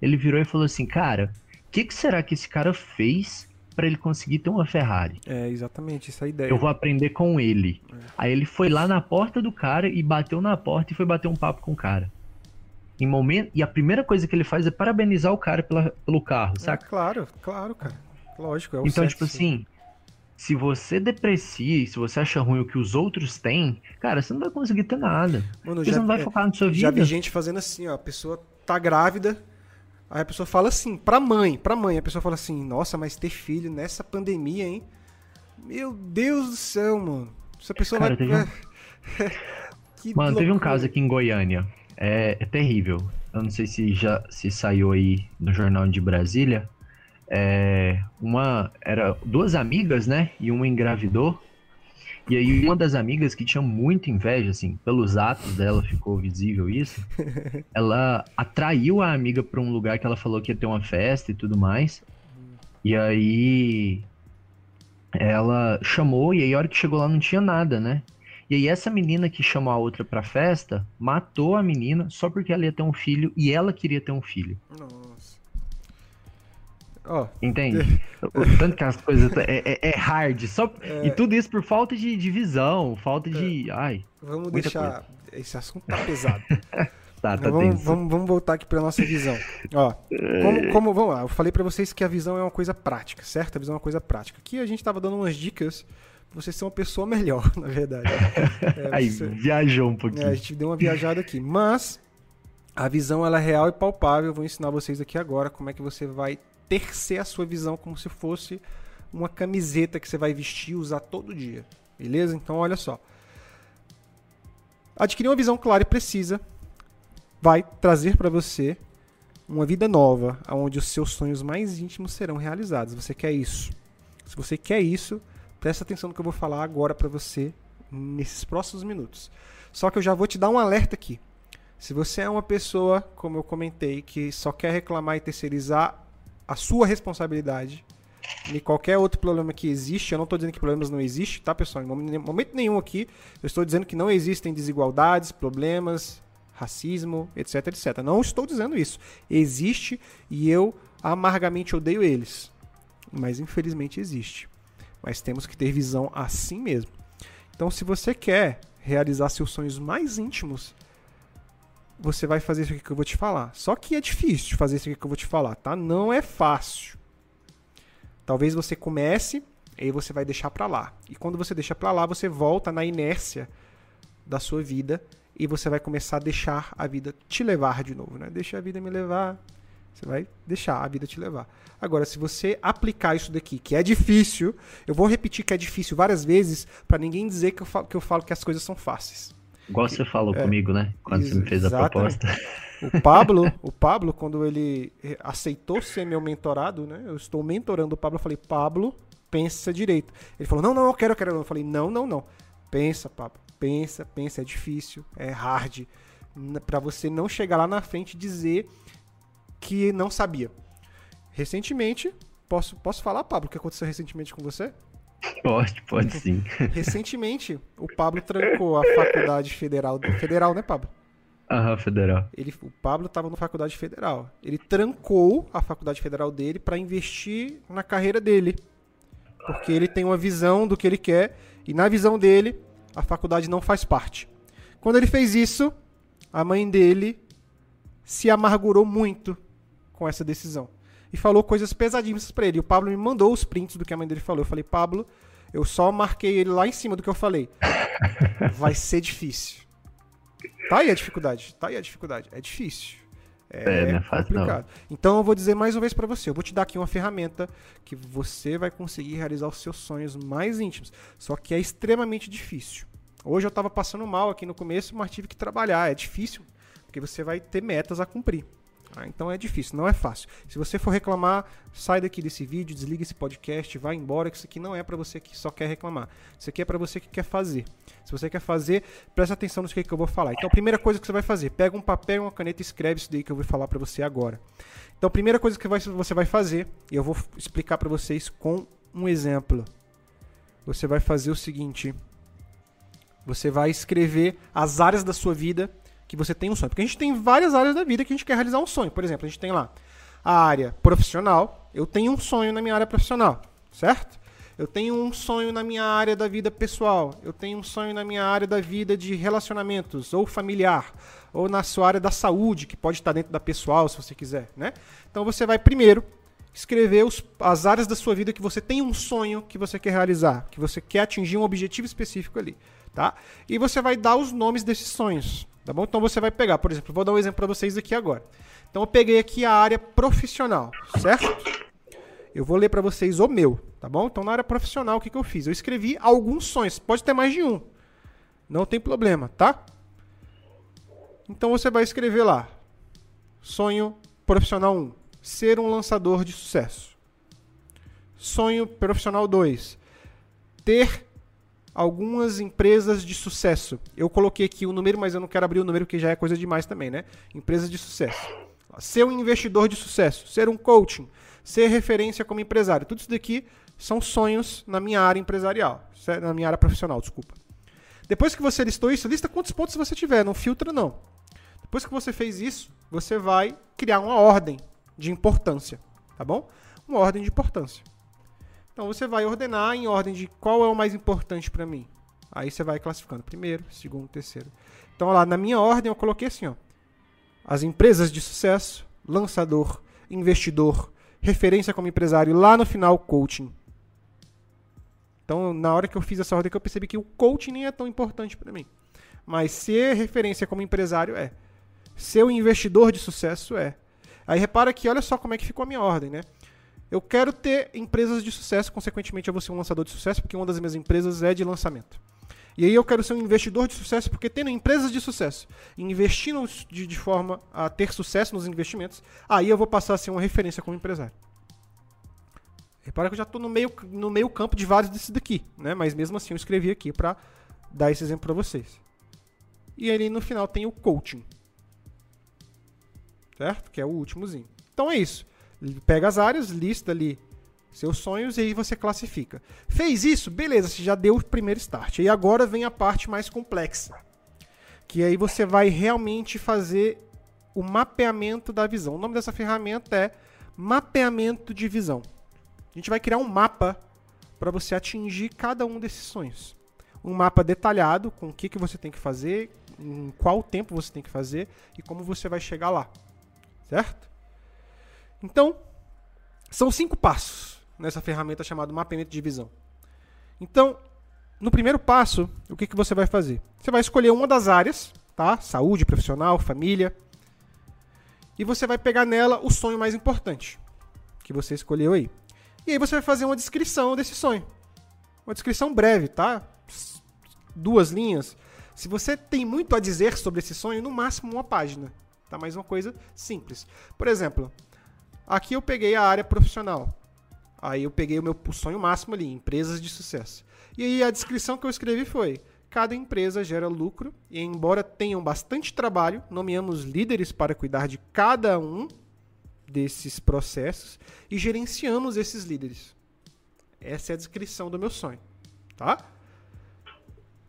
ele virou e falou assim, cara, o que, que será que esse cara fez pra ele conseguir ter uma Ferrari? É, exatamente, essa é a ideia. Eu vou aprender com ele. Aí ele foi lá na porta do cara e bateu na porta e foi bater um papo com o cara. Em momento, e a primeira coisa que ele faz é parabenizar o cara pela, pelo carro, É, saca? claro, claro, cara. Lógico, é o então, certo, tipo sim. assim, se você deprecia, se você acha ruim o que os outros têm, cara, você não vai conseguir ter nada. Mano, já, você não vai é, focar na sua já vida. vi gente fazendo assim, ó. A pessoa tá grávida, aí a pessoa fala assim, pra mãe, pra mãe, a pessoa fala assim, nossa, mas ter filho nessa pandemia, hein? Meu Deus do céu, mano. Essa pessoa Cara, vai. teve um- Mano, teve um loucura. caso aqui em Goiânia. É, é terrível. Eu não sei se já se saiu aí no jornal de Brasília. É, uma era duas amigas, né? E uma engravidou. E aí uma das amigas que tinha muita inveja, assim, pelos atos dela ficou visível isso. Ela atraiu a amiga para um lugar que ela falou que ia ter uma festa e tudo mais. E aí ela chamou e aí a hora que chegou lá não tinha nada, né? E aí essa menina que chamou a outra pra festa matou a menina só porque ela ia ter um filho e ela queria ter um filho. Nossa. Ó, Entende? o tanto que as coisas é, é- é hard. Só... E tudo isso por falta de, de visão, falta de. Ai, vamos deixar. Esse assunto tá pesado. tá, tá vamos, vamos, vamos voltar aqui pra nossa visão. Ó, como, como- vamos lá, eu falei pra vocês que a visão é uma coisa prática, certo? A visão é uma coisa prática. Aqui a gente tava dando umas dicas pra você ser uma pessoa melhor, na verdade. É, Aí, você- viajou um é, pouquinho. a gente deu uma viajada aqui. Mas a visão ela é real e palpável. Eu vou ensinar vocês aqui agora como é que você vai tercer a sua visão como se fosse uma camiseta que você vai vestir e usar todo dia. Beleza? Então olha só. Adquirir uma visão clara e precisa vai trazer para você uma vida nova, onde os seus sonhos mais íntimos serão realizados. Você quer isso? Se você quer isso, presta atenção no que eu vou falar agora para você nesses próximos minutos. Só que eu já vou te dar um alerta aqui. Se você é uma pessoa, como eu comentei, que só quer reclamar e terceirizar a sua responsabilidade e qualquer outro problema que existe, eu não estou dizendo que problemas não existem, tá, pessoal? Em momento nenhum aqui, eu estou dizendo que não existem desigualdades, problemas, racismo, etc, etc. Não estou dizendo isso. Existe e eu amargamente odeio eles. Mas infelizmente existe. Mas temos que ter visão assim mesmo. Então, se você quer realizar seus sonhos mais íntimos, você vai fazer isso aqui que eu vou te falar. Só que é difícil fazer isso aqui que eu vou te falar, tá? Não é fácil. Talvez você comece, aí você vai deixar pra lá. E quando você deixa pra lá, você volta na inércia da sua vida e você vai começar a deixar a vida te levar de novo, né? Deixa a vida me levar. Você vai deixar a vida te levar. Agora, se você aplicar isso daqui, que é difícil, eu vou repetir que é difícil várias vezes pra ninguém dizer que eu falo que, eu falo que as coisas são fáceis. Igual você falou comigo, né? Quando você me fez a Exatamente. proposta. O Pablo, o Pablo, quando ele aceitou ser meu mentorado, né? Eu estou mentorando o Pablo, eu falei, Pablo, pensa direito. Ele falou, não, não, eu quero, eu quero. Eu falei, não, não, não. Pensa, Pablo. Pensa, pensa, é difícil, é hard. Pra você não chegar lá na frente e dizer que não sabia. Recentemente, posso, posso falar, Pablo, o que aconteceu recentemente com você? Pode, pode sim. Recentemente, o Pablo trancou a faculdade federal. Federal, né, Pablo? Aham, federal. Ele, o Pablo estava na faculdade federal. Ele trancou a faculdade federal dele para investir na carreira dele. Porque ele tem uma visão do que ele quer e na visão dele, a faculdade não faz parte. Quando ele fez isso, a mãe dele se amargurou muito com essa decisão e falou coisas pesadíssimas para ele. E o Pablo me mandou os prints do que a mãe dele falou. Eu falei, Pablo, eu só marquei ele lá em cima do que eu falei. Vai ser difícil. Tá aí a dificuldade. Tá aí a dificuldade. É difícil. É, é, é complicado. Então eu vou dizer mais uma vez para você. Eu vou te dar aqui uma ferramenta que você vai conseguir realizar os seus sonhos mais íntimos. Só que é extremamente difícil. Hoje eu tava passando mal aqui no começo, mas tive que trabalhar. É difícil, porque você vai ter metas a cumprir. Ah, então é difícil, não é fácil. Se você for reclamar, sai daqui desse vídeo, desliga esse podcast, vai embora, que isso aqui não é para você que só quer reclamar. Isso aqui é para você que quer fazer. Se você quer fazer, presta atenção no que, que eu vou falar. Então, a primeira coisa que você vai fazer, pega um papel e uma caneta e escreve isso daí que eu vou falar para você agora. Então, a primeira coisa que você vai fazer, e eu vou explicar para vocês com um exemplo. Você vai fazer o seguinte: você vai escrever as áreas da sua vida que você tem um sonho. Porque a gente tem várias áreas da vida que a gente quer realizar um sonho. Por exemplo, a gente tem lá a área profissional. Eu tenho um sonho na minha área profissional, certo? Eu tenho um sonho na minha área da vida pessoal. Eu tenho um sonho na minha área da vida de relacionamentos ou familiar, ou na sua área da saúde, que pode estar dentro da pessoal, se você quiser, né? Então você vai primeiro escrever os, as áreas da sua vida que você tem um sonho que você quer realizar, que você quer atingir um objetivo específico ali, tá? E você vai dar os nomes desses sonhos. Tá bom? Então você vai pegar, por exemplo, vou dar um exemplo para vocês aqui agora. Então eu peguei aqui a área profissional, certo? Eu vou ler para vocês o meu, tá bom? Então na área profissional o que, que eu fiz? Eu escrevi alguns sonhos, pode ter mais de um. Não tem problema, tá? Então você vai escrever lá. Sonho profissional 1, ser um lançador de sucesso. Sonho profissional 2, ter algumas empresas de sucesso. Eu coloquei aqui o número, mas eu não quero abrir o número porque já é coisa demais também, né? Empresas de sucesso. Ser um investidor de sucesso, ser um coaching, ser referência como empresário. Tudo isso daqui são sonhos na minha área empresarial, na minha área profissional, desculpa. Depois que você listou isso, lista quantos pontos você tiver, não filtra não. Depois que você fez isso, você vai criar uma ordem de importância, tá bom? Uma ordem de importância. Então você vai ordenar em ordem de qual é o mais importante para mim. Aí você vai classificando primeiro, segundo, terceiro. Então lá na minha ordem eu coloquei assim, ó. As empresas de sucesso, lançador, investidor, referência como empresário, lá no final coaching. Então, na hora que eu fiz essa ordem, que eu percebi que o coaching nem é tão importante para mim. Mas ser referência como empresário é. Ser o investidor de sucesso é. Aí repara que olha só como é que ficou a minha ordem, né? Eu quero ter empresas de sucesso, consequentemente eu vou ser um lançador de sucesso, porque uma das minhas empresas é de lançamento. E aí eu quero ser um investidor de sucesso, porque tendo empresas de sucesso, investindo de, de forma a ter sucesso nos investimentos, aí eu vou passar a ser uma referência como empresário. Repara que eu já estou no meio, no meio campo de vários desses daqui, né? mas mesmo assim eu escrevi aqui para dar esse exemplo para vocês. E aí no final tem o coaching. Certo? Que é o últimozinho. Então é isso pega as áreas, lista ali seus sonhos e aí você classifica. Fez isso? Beleza, você já deu o primeiro start. E agora vem a parte mais complexa. Que aí você vai realmente fazer o mapeamento da visão. O nome dessa ferramenta é mapeamento de visão. A gente vai criar um mapa para você atingir cada um desses sonhos. Um mapa detalhado com o que, que você tem que fazer, em qual tempo você tem que fazer e como você vai chegar lá. Certo? Então, são cinco passos nessa ferramenta chamada mapeamento de visão. Então, no primeiro passo, o que, que você vai fazer? Você vai escolher uma das áreas, tá? Saúde, profissional, família. E você vai pegar nela o sonho mais importante que você escolheu aí. E aí você vai fazer uma descrição desse sonho. Uma descrição breve, tá? Duas linhas. Se você tem muito a dizer sobre esse sonho, no máximo uma página. Tá? Mais uma coisa simples. Por exemplo, Aqui eu peguei a área profissional. Aí eu peguei o meu sonho máximo ali, empresas de sucesso. E aí a descrição que eu escrevi foi: cada empresa gera lucro e, embora tenham bastante trabalho, nomeamos líderes para cuidar de cada um desses processos e gerenciamos esses líderes. Essa é a descrição do meu sonho, tá?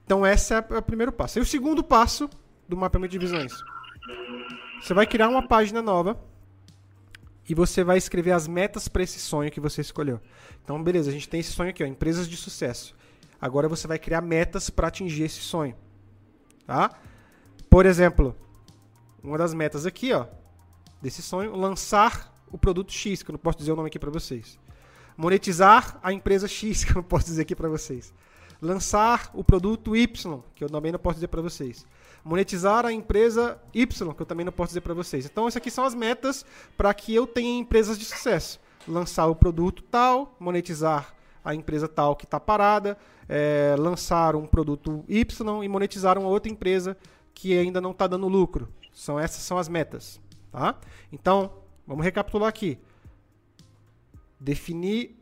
Então esse é o primeiro passo. E o segundo passo do mapeamento de visões. Você vai criar uma página nova e você vai escrever as metas para esse sonho que você escolheu. Então, beleza, a gente tem esse sonho aqui, ó, empresas de sucesso. Agora você vai criar metas para atingir esse sonho, tá? Por exemplo, uma das metas aqui, ó, desse sonho, lançar o produto X, que eu não posso dizer o nome aqui para vocês. Monetizar a empresa X, que eu não posso dizer aqui para vocês. Lançar o produto Y, que eu também não posso dizer para vocês monetizar a empresa Y, que eu também não posso dizer para vocês. Então, essas aqui são as metas para que eu tenha empresas de sucesso. Lançar o produto tal, monetizar a empresa tal que está parada, é, lançar um produto Y e monetizar uma outra empresa que ainda não está dando lucro. São essas são as metas, tá? Então, vamos recapitular aqui. Defini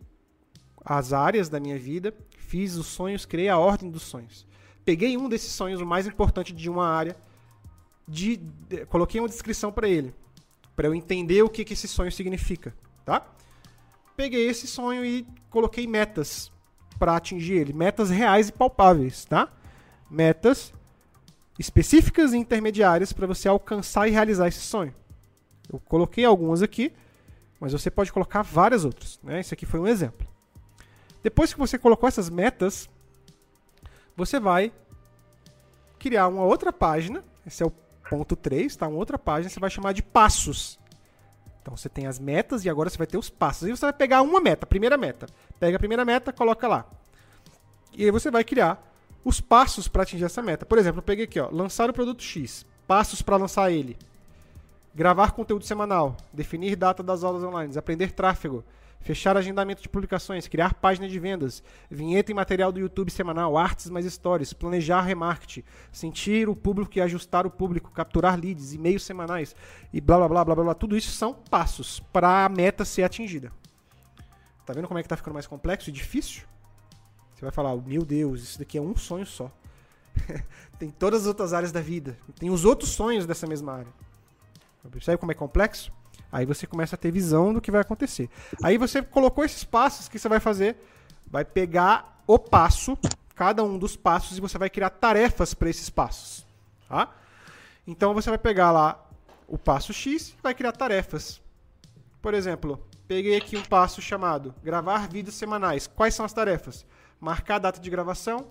as áreas da minha vida, fiz os sonhos, criei a ordem dos sonhos peguei um desses sonhos, mais importante de uma área, de, de coloquei uma descrição para ele, para eu entender o que, que esse sonho significa, tá? Peguei esse sonho e coloquei metas para atingir ele, metas reais e palpáveis, tá? Metas específicas e intermediárias para você alcançar e realizar esse sonho. Eu coloquei algumas aqui, mas você pode colocar várias outras, né? Esse aqui foi um exemplo. Depois que você colocou essas metas, você vai criar uma outra página, esse é o ponto 3, tá? Uma outra página, você vai chamar de passos. Então você tem as metas e agora você vai ter os passos. E você vai pegar uma meta, primeira meta. Pega a primeira meta, coloca lá. E aí você vai criar os passos para atingir essa meta. Por exemplo, eu peguei aqui, ó, lançar o produto X, passos para lançar ele. Gravar conteúdo semanal, definir data das aulas online, aprender tráfego, fechar agendamento de publicações, criar página de vendas, vinheta e material do YouTube semanal, artes mais stories, planejar remarketing, sentir o público e ajustar o público, capturar leads, e-mails semanais e blá blá blá blá blá. Tudo isso são passos para a meta ser atingida. Tá vendo como é que tá ficando mais complexo e difícil? Você vai falar, meu Deus, isso daqui é um sonho só. tem todas as outras áreas da vida. Tem os outros sonhos dessa mesma área. Percebe como é complexo? Aí você começa a ter visão do que vai acontecer. Aí você colocou esses passos, o que você vai fazer? Vai pegar o passo, cada um dos passos, e você vai criar tarefas para esses passos. Tá? Então você vai pegar lá o passo X e vai criar tarefas. Por exemplo, peguei aqui um passo chamado gravar vídeos semanais. Quais são as tarefas? Marcar a data de gravação,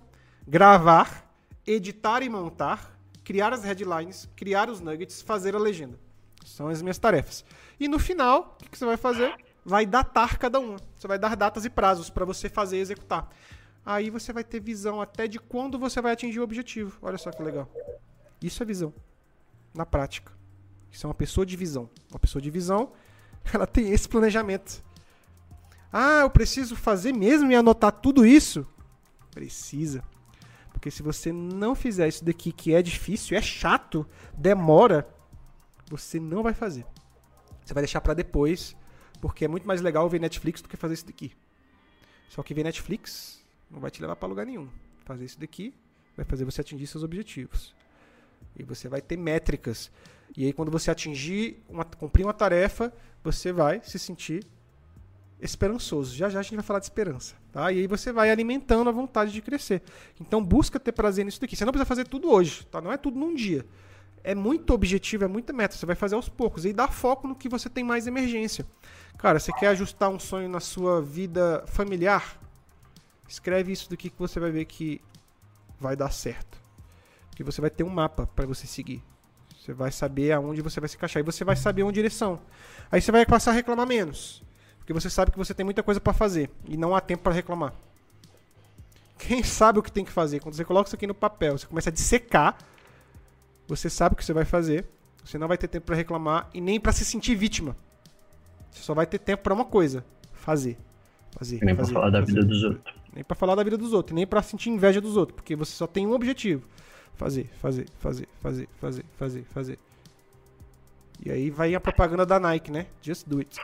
gravar, editar e montar, criar as headlines, criar os nuggets, fazer a legenda. São as minhas tarefas. E no final, o que, você vai fazer? Vai datar cada uma. Você vai dar datas e prazos para você fazer e executar. Aí você vai ter visão até de quando você vai atingir o objetivo. Olha só que legal. Isso é visão. Na prática. Isso é uma pessoa de visão. Uma pessoa de visão, ela tem esse planejamento. Ah, eu preciso fazer mesmo e anotar tudo isso? Precisa. Porque se você não fizer isso daqui, que é difícil, é chato, demora, você não vai fazer. Você vai deixar para depois, porque é muito mais legal ver Netflix do que fazer isso daqui. Só que ver Netflix não vai te levar para lugar nenhum. Fazer isso daqui vai fazer você atingir seus objetivos. E você vai ter métricas. E aí quando você atingir, uma, cumprir uma tarefa, você vai se sentir esperançoso. Já já a gente vai falar de esperança, tá? E aí você vai alimentando a vontade de crescer. Então busca ter prazer nisso daqui. Você não precisa fazer tudo hoje, tá? Não é tudo num dia é muito objetivo, é muita meta. Você vai fazer aos poucos e dá foco no que você tem mais emergência. Cara, você quer ajustar um sonho na sua vida familiar? Escreve isso daqui que você vai ver que vai dar certo. Porque você vai ter um mapa para você seguir. Você vai saber aonde você vai se encaixar e você vai saber uma direção. Aí você vai passar a reclamar menos, porque você sabe que você tem muita coisa para fazer e não há tempo para reclamar. Quem sabe o que tem que fazer? Quando você coloca isso aqui no papel, você começa a dissecar você sabe o que você vai fazer. Você não vai ter tempo para reclamar e nem para se sentir vítima. Você só vai ter tempo para uma coisa: fazer. Fazer. Nem para falar da vida dos outros. Nem para falar da vida dos outros, nem para sentir inveja dos outros, porque você só tem um objetivo: fazer, fazer, fazer, fazer, fazer, fazer, fazer. E aí vai a propaganda da Nike, né? Just do it.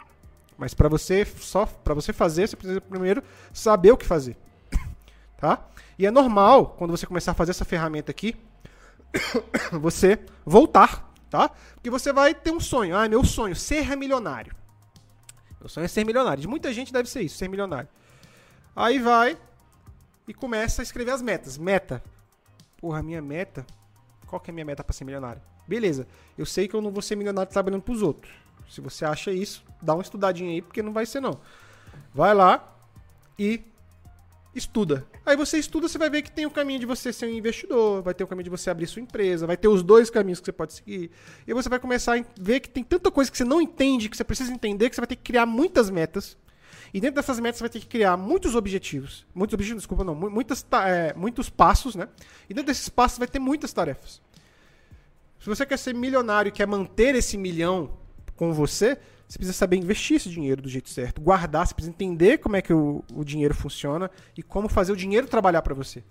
Mas para você só para você fazer, você precisa primeiro saber o que fazer. tá? E é normal quando você começar a fazer essa ferramenta aqui, você voltar, tá? Porque você vai ter um sonho. Ah, meu sonho, ser milionário. Meu sonho é ser milionário. De muita gente deve ser isso, ser milionário. Aí vai e começa a escrever as metas. Meta. Porra, minha meta. Qual que é a minha meta para ser milionário? Beleza. Eu sei que eu não vou ser milionário trabalhando pros outros. Se você acha isso, dá uma estudadinha aí, porque não vai ser não. Vai lá e estuda. Aí você estuda, você vai ver que tem o caminho de você ser um investidor, vai ter o caminho de você abrir sua empresa, vai ter os dois caminhos que você pode seguir. E você vai começar a ver que tem tanta coisa que você não entende, que você precisa entender, que você vai ter que criar muitas metas. E dentro dessas metas você vai ter que criar muitos objetivos. Muitos objetivos, desculpa, não. Muitas, é, muitos passos, né? E dentro desses passos vai ter muitas tarefas. Se você quer ser milionário e quer manter esse milhão com você, você precisa saber investir esse dinheiro do jeito certo, guardar, você precisa entender como é que o, o dinheiro funciona e como fazer o dinheiro trabalhar para você.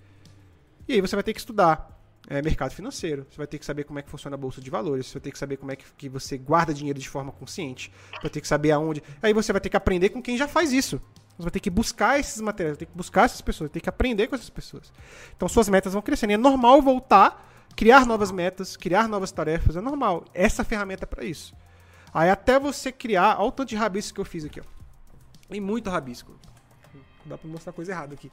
E aí você vai ter que estudar é, mercado financeiro, você vai ter que saber como é que funciona a bolsa de valores, você vai ter que saber como é que, que você guarda dinheiro de forma consciente, vai ter que saber aonde. Aí você vai ter que aprender com quem já faz isso. Você vai ter que buscar esses materiais, vai ter que buscar essas pessoas, vai ter que aprender com essas pessoas. Então suas metas vão crescendo. E é normal voltar, criar novas metas, criar novas tarefas, é normal. Essa ferramenta é para isso. Aí até você criar. Olha o tanto de rabisco que eu fiz aqui, ó. Tem muito rabisco. Dá pra mostrar coisa errada aqui.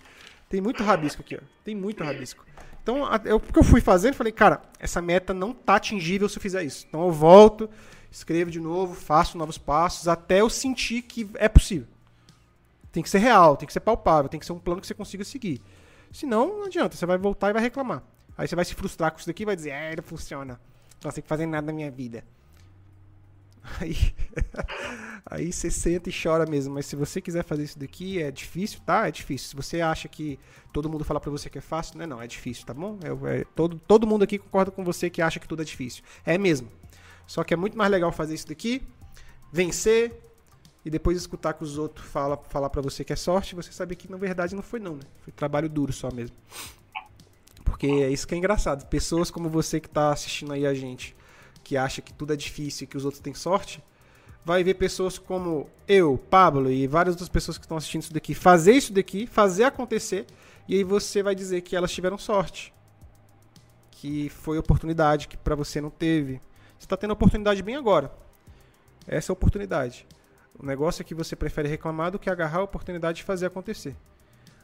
Tem muito rabisco aqui, ó. Tem muito rabisco. Então, eu, o que eu fui fazendo, falei, cara, essa meta não tá atingível se eu fizer isso. Então eu volto, escrevo de novo, faço novos passos, até eu sentir que é possível. Tem que ser real, tem que ser palpável, tem que ser um plano que você consiga seguir. Senão, não adianta, você vai voltar e vai reclamar. Aí você vai se frustrar com isso daqui e vai dizer, é, não funciona. Não sei fazer nada na minha vida. Aí, aí você senta e chora mesmo. Mas se você quiser fazer isso daqui, é difícil, tá? É difícil. Se você acha que todo mundo fala pra você que é fácil, não é não, é difícil, tá bom? É, é, todo, todo mundo aqui concorda com você que acha que tudo é difícil. É mesmo. Só que é muito mais legal fazer isso daqui, vencer e depois escutar que os outros fala, falar para você que é sorte, você saber que na verdade não foi não, né? Foi trabalho duro só mesmo. Porque é isso que é engraçado. Pessoas como você que tá assistindo aí a gente, que acha que tudo é difícil e que os outros têm sorte, vai ver pessoas como eu, Pablo e várias outras pessoas que estão assistindo isso daqui fazer isso daqui, fazer acontecer, e aí você vai dizer que elas tiveram sorte. Que foi oportunidade que para você não teve. Você está tendo oportunidade bem agora. Essa é a oportunidade. O negócio é que você prefere reclamar do que agarrar a oportunidade de fazer acontecer.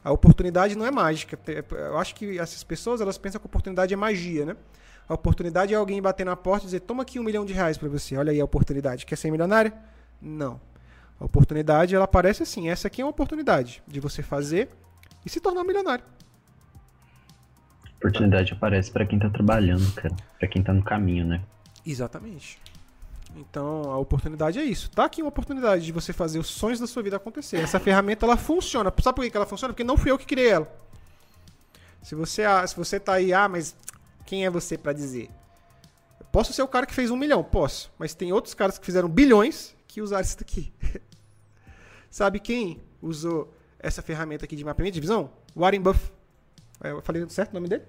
A oportunidade não é mágica. Eu acho que essas pessoas elas pensam que a oportunidade é magia, né? A oportunidade é alguém bater na porta e dizer: toma aqui um milhão de reais para você. Olha aí a oportunidade. Quer ser milionário? Não. A oportunidade, ela parece assim: essa aqui é uma oportunidade de você fazer e se tornar milionário. Oportunidade aparece para quem tá trabalhando, cara. Pra quem tá no caminho, né? Exatamente. Então, a oportunidade é isso. Tá aqui uma oportunidade de você fazer os sonhos da sua vida acontecer. Essa ferramenta, ela funciona. Sabe por que ela funciona? Porque não fui eu que criei ela. Se você, se você tá aí, ah, mas quem é você para dizer? posso ser o cara que fez um milhão? Posso. Mas tem outros caras que fizeram bilhões que usaram isso daqui. Sabe quem usou essa ferramenta aqui de mapeamento de visão? Warren Buffett. É, eu falei certo o nome dele?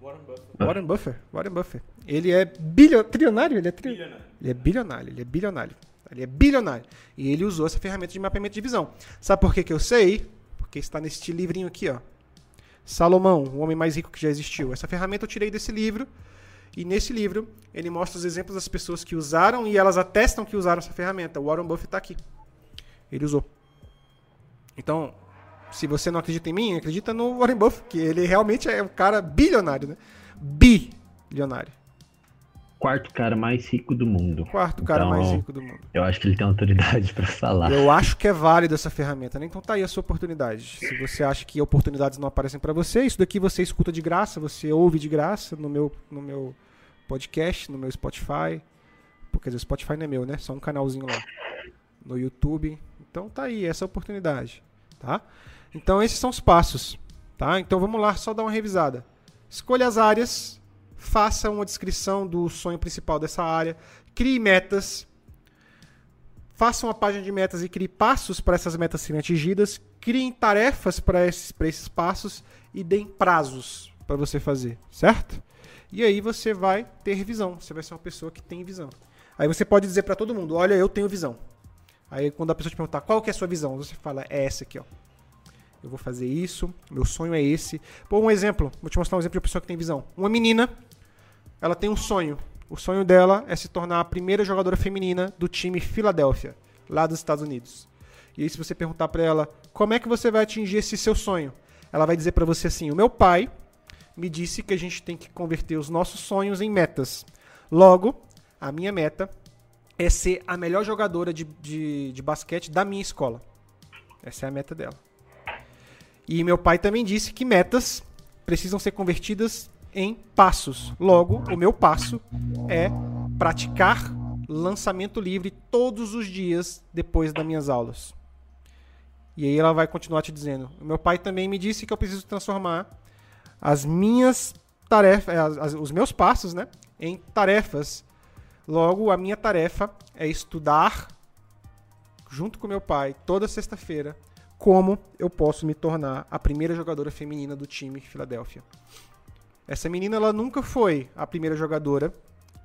Warren Buffett. Warren Buffett. Warren Buffett. Ele é bilionário? Ele é tri... bilionário. Ele é bilionário. Ele é bilionário. Ele é bilionário. E ele usou essa ferramenta de mapeamento de visão. Sabe por que, que eu sei? Porque está neste livrinho aqui, ó. Salomão, o homem mais rico que já existiu. Essa ferramenta eu tirei desse livro. E nesse livro, ele mostra os exemplos das pessoas que usaram e elas atestam que usaram essa ferramenta. O Warren Buffett está aqui. Ele usou. Então, se você não acredita em mim, acredita no Warren Buffett, que ele realmente é um cara bilionário, né? Bilionário quarto cara mais rico do mundo. Quarto cara então, mais rico do mundo. Eu acho que ele tem autoridade para falar. Eu acho que é válido essa ferramenta, né? Então tá aí a sua oportunidade. Se você acha que oportunidades não aparecem para você, isso daqui você escuta de graça, você ouve de graça no meu, no meu podcast, no meu Spotify. Porque o Spotify não é meu, né? Só um canalzinho lá. No YouTube. Então tá aí, essa oportunidade, tá? Então esses são os passos, tá? Então vamos lá, só dar uma revisada. Escolha as áreas faça uma descrição do sonho principal dessa área, crie metas, faça uma página de metas e crie passos para essas metas serem atingidas, criem tarefas para esses, esses passos e deem prazos para você fazer, certo? E aí você vai ter visão, você vai ser uma pessoa que tem visão. Aí você pode dizer para todo mundo, olha, eu tenho visão. Aí quando a pessoa te perguntar qual que é a sua visão, você fala, é essa aqui, ó. Eu vou fazer isso, meu sonho é esse. Por um exemplo, vou te mostrar um exemplo de uma pessoa que tem visão. Uma menina ela tem um sonho. O sonho dela é se tornar a primeira jogadora feminina do time Philadelphia, lá dos Estados Unidos. E aí, se você perguntar para ela como é que você vai atingir esse seu sonho? Ela vai dizer para você assim: o meu pai me disse que a gente tem que converter os nossos sonhos em metas. Logo, a minha meta é ser a melhor jogadora de, de, de basquete da minha escola. Essa é a meta dela. E meu pai também disse que metas precisam ser convertidas em passos. Logo, o meu passo é praticar lançamento livre todos os dias depois das minhas aulas. E aí ela vai continuar te dizendo: meu pai também me disse que eu preciso transformar as minhas tarefas, as, as, os meus passos, né, em tarefas. Logo, a minha tarefa é estudar junto com meu pai toda sexta-feira como eu posso me tornar a primeira jogadora feminina do time Filadélfia. Essa menina ela nunca foi a primeira jogadora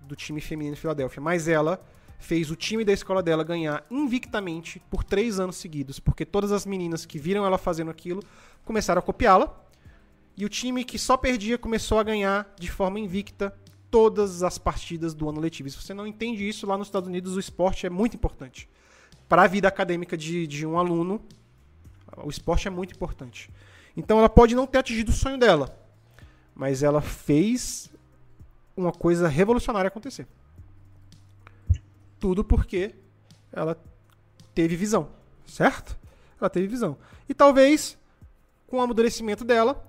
do time feminino de Filadélfia, mas ela fez o time da escola dela ganhar invictamente por três anos seguidos, porque todas as meninas que viram ela fazendo aquilo começaram a copiá-la, e o time que só perdia começou a ganhar de forma invicta todas as partidas do ano letivo. Se você não entende isso, lá nos Estados Unidos o esporte é muito importante. Para a vida acadêmica de, de um aluno, o esporte é muito importante. Então ela pode não ter atingido o sonho dela, mas ela fez uma coisa revolucionária acontecer. Tudo porque ela teve visão, certo? Ela teve visão. E talvez, com o amadurecimento dela,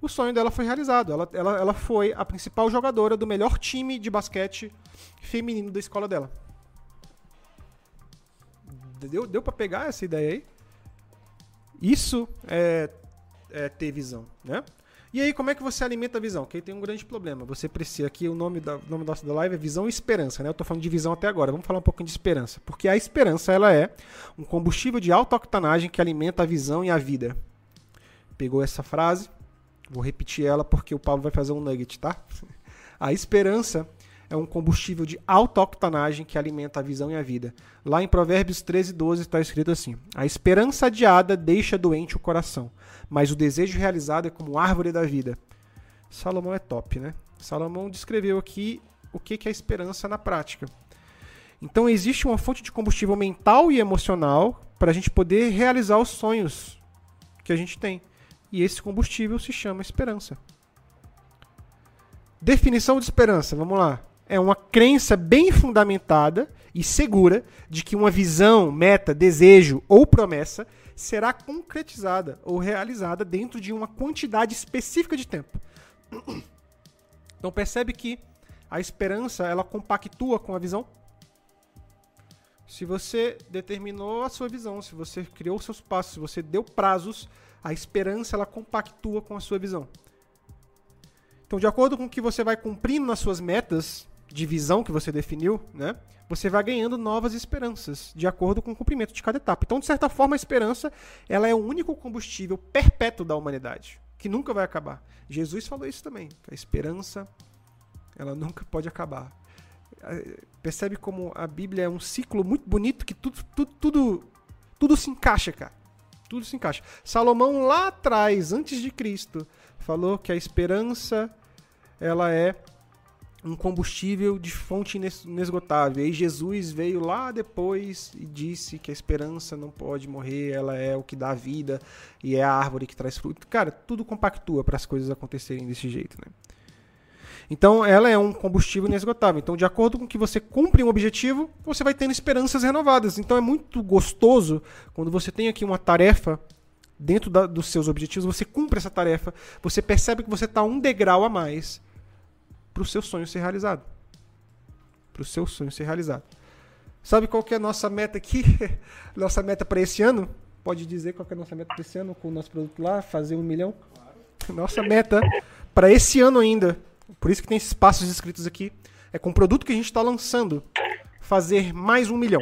o sonho dela foi realizado. Ela, ela, ela foi a principal jogadora do melhor time de basquete feminino da escola dela. Deu, deu para pegar essa ideia aí? Isso é, é ter visão, né? E aí, como é que você alimenta a visão? Que tem um grande problema. Você precisa, aqui o nome da nome nosso da live é Visão e Esperança, né? Eu tô falando de visão até agora. Vamos falar um pouquinho de esperança. Porque a esperança, ela é um combustível de alta octanagem que alimenta a visão e a vida. Pegou essa frase? Vou repetir ela porque o Paulo vai fazer um nugget, tá? A esperança é um combustível de alta octanagem que alimenta a visão e a vida. Lá em Provérbios 13, 12 está escrito assim: A esperança adiada deixa doente o coração, mas o desejo realizado é como árvore da vida. Salomão é top, né? Salomão descreveu aqui o que é a esperança na prática. Então existe uma fonte de combustível mental e emocional para a gente poder realizar os sonhos que a gente tem. E esse combustível se chama esperança. Definição de esperança, vamos lá é uma crença bem fundamentada e segura de que uma visão, meta, desejo ou promessa será concretizada ou realizada dentro de uma quantidade específica de tempo. Então percebe que a esperança ela compactua com a visão. Se você determinou a sua visão, se você criou seus passos, se você deu prazos, a esperança ela compactua com a sua visão. Então, de acordo com o que você vai cumprindo nas suas metas, de visão que você definiu, né? Você vai ganhando novas esperanças de acordo com o cumprimento de cada etapa. Então, de certa forma, a esperança ela é o único combustível perpétuo da humanidade, que nunca vai acabar. Jesus falou isso também. a esperança ela nunca pode acabar. Percebe como a Bíblia é um ciclo muito bonito que tudo, tudo, tudo, tudo se encaixa, cara. Tudo se encaixa. Salomão lá atrás, antes de Cristo, falou que a esperança ela é um combustível de fonte inesgotável. E Jesus veio lá depois e disse que a esperança não pode morrer, ela é o que dá vida e é a árvore que traz fruto. Cara, tudo compactua para as coisas acontecerem desse jeito, né? Então, ela é um combustível inesgotável. Então, de acordo com que você cumpre um objetivo, você vai tendo esperanças renovadas. Então, é muito gostoso quando você tem aqui uma tarefa dentro da, dos seus objetivos, você cumpre essa tarefa, você percebe que você está um degrau a mais para o seu sonho ser realizado. Para o seu sonho ser realizado. Sabe qual que é a nossa meta aqui? nossa meta para esse ano? Pode dizer qual que é a nossa meta para esse ano com o nosso produto lá? Fazer um milhão? Nossa meta para esse ano ainda, por isso que tem esses passos escritos aqui, é com o produto que a gente está lançando, fazer mais um milhão.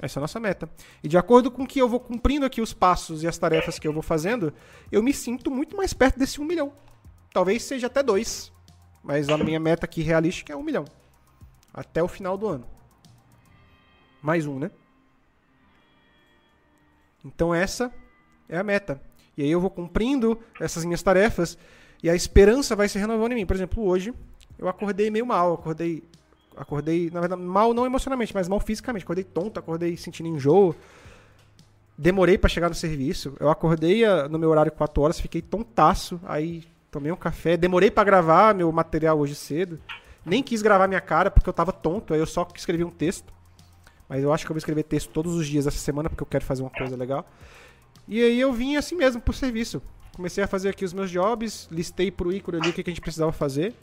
Essa é a nossa meta. E de acordo com que eu vou cumprindo aqui os passos e as tarefas que eu vou fazendo, eu me sinto muito mais perto desse um milhão. Talvez seja até dois. Mas a minha meta aqui realística é um milhão. Até o final do ano. Mais um, né? Então essa é a meta. E aí eu vou cumprindo essas minhas tarefas e a esperança vai se renovando em mim. Por exemplo, hoje eu acordei meio mal, acordei acordei, na verdade, mal não emocionalmente, mas mal fisicamente. Acordei tonto, acordei sentindo enjoo. demorei para chegar no serviço. Eu acordei ah, no meu horário 4 horas, fiquei tontaço, aí tomei um café, demorei para gravar meu material hoje cedo. Nem quis gravar minha cara porque eu tava tonto, aí eu só escrevi um texto. Mas eu acho que eu vou escrever texto todos os dias essa semana porque eu quero fazer uma coisa legal. E aí eu vim assim mesmo pro serviço. Comecei a fazer aqui os meus jobs, listei pro Ícaro ali o que a gente precisava fazer.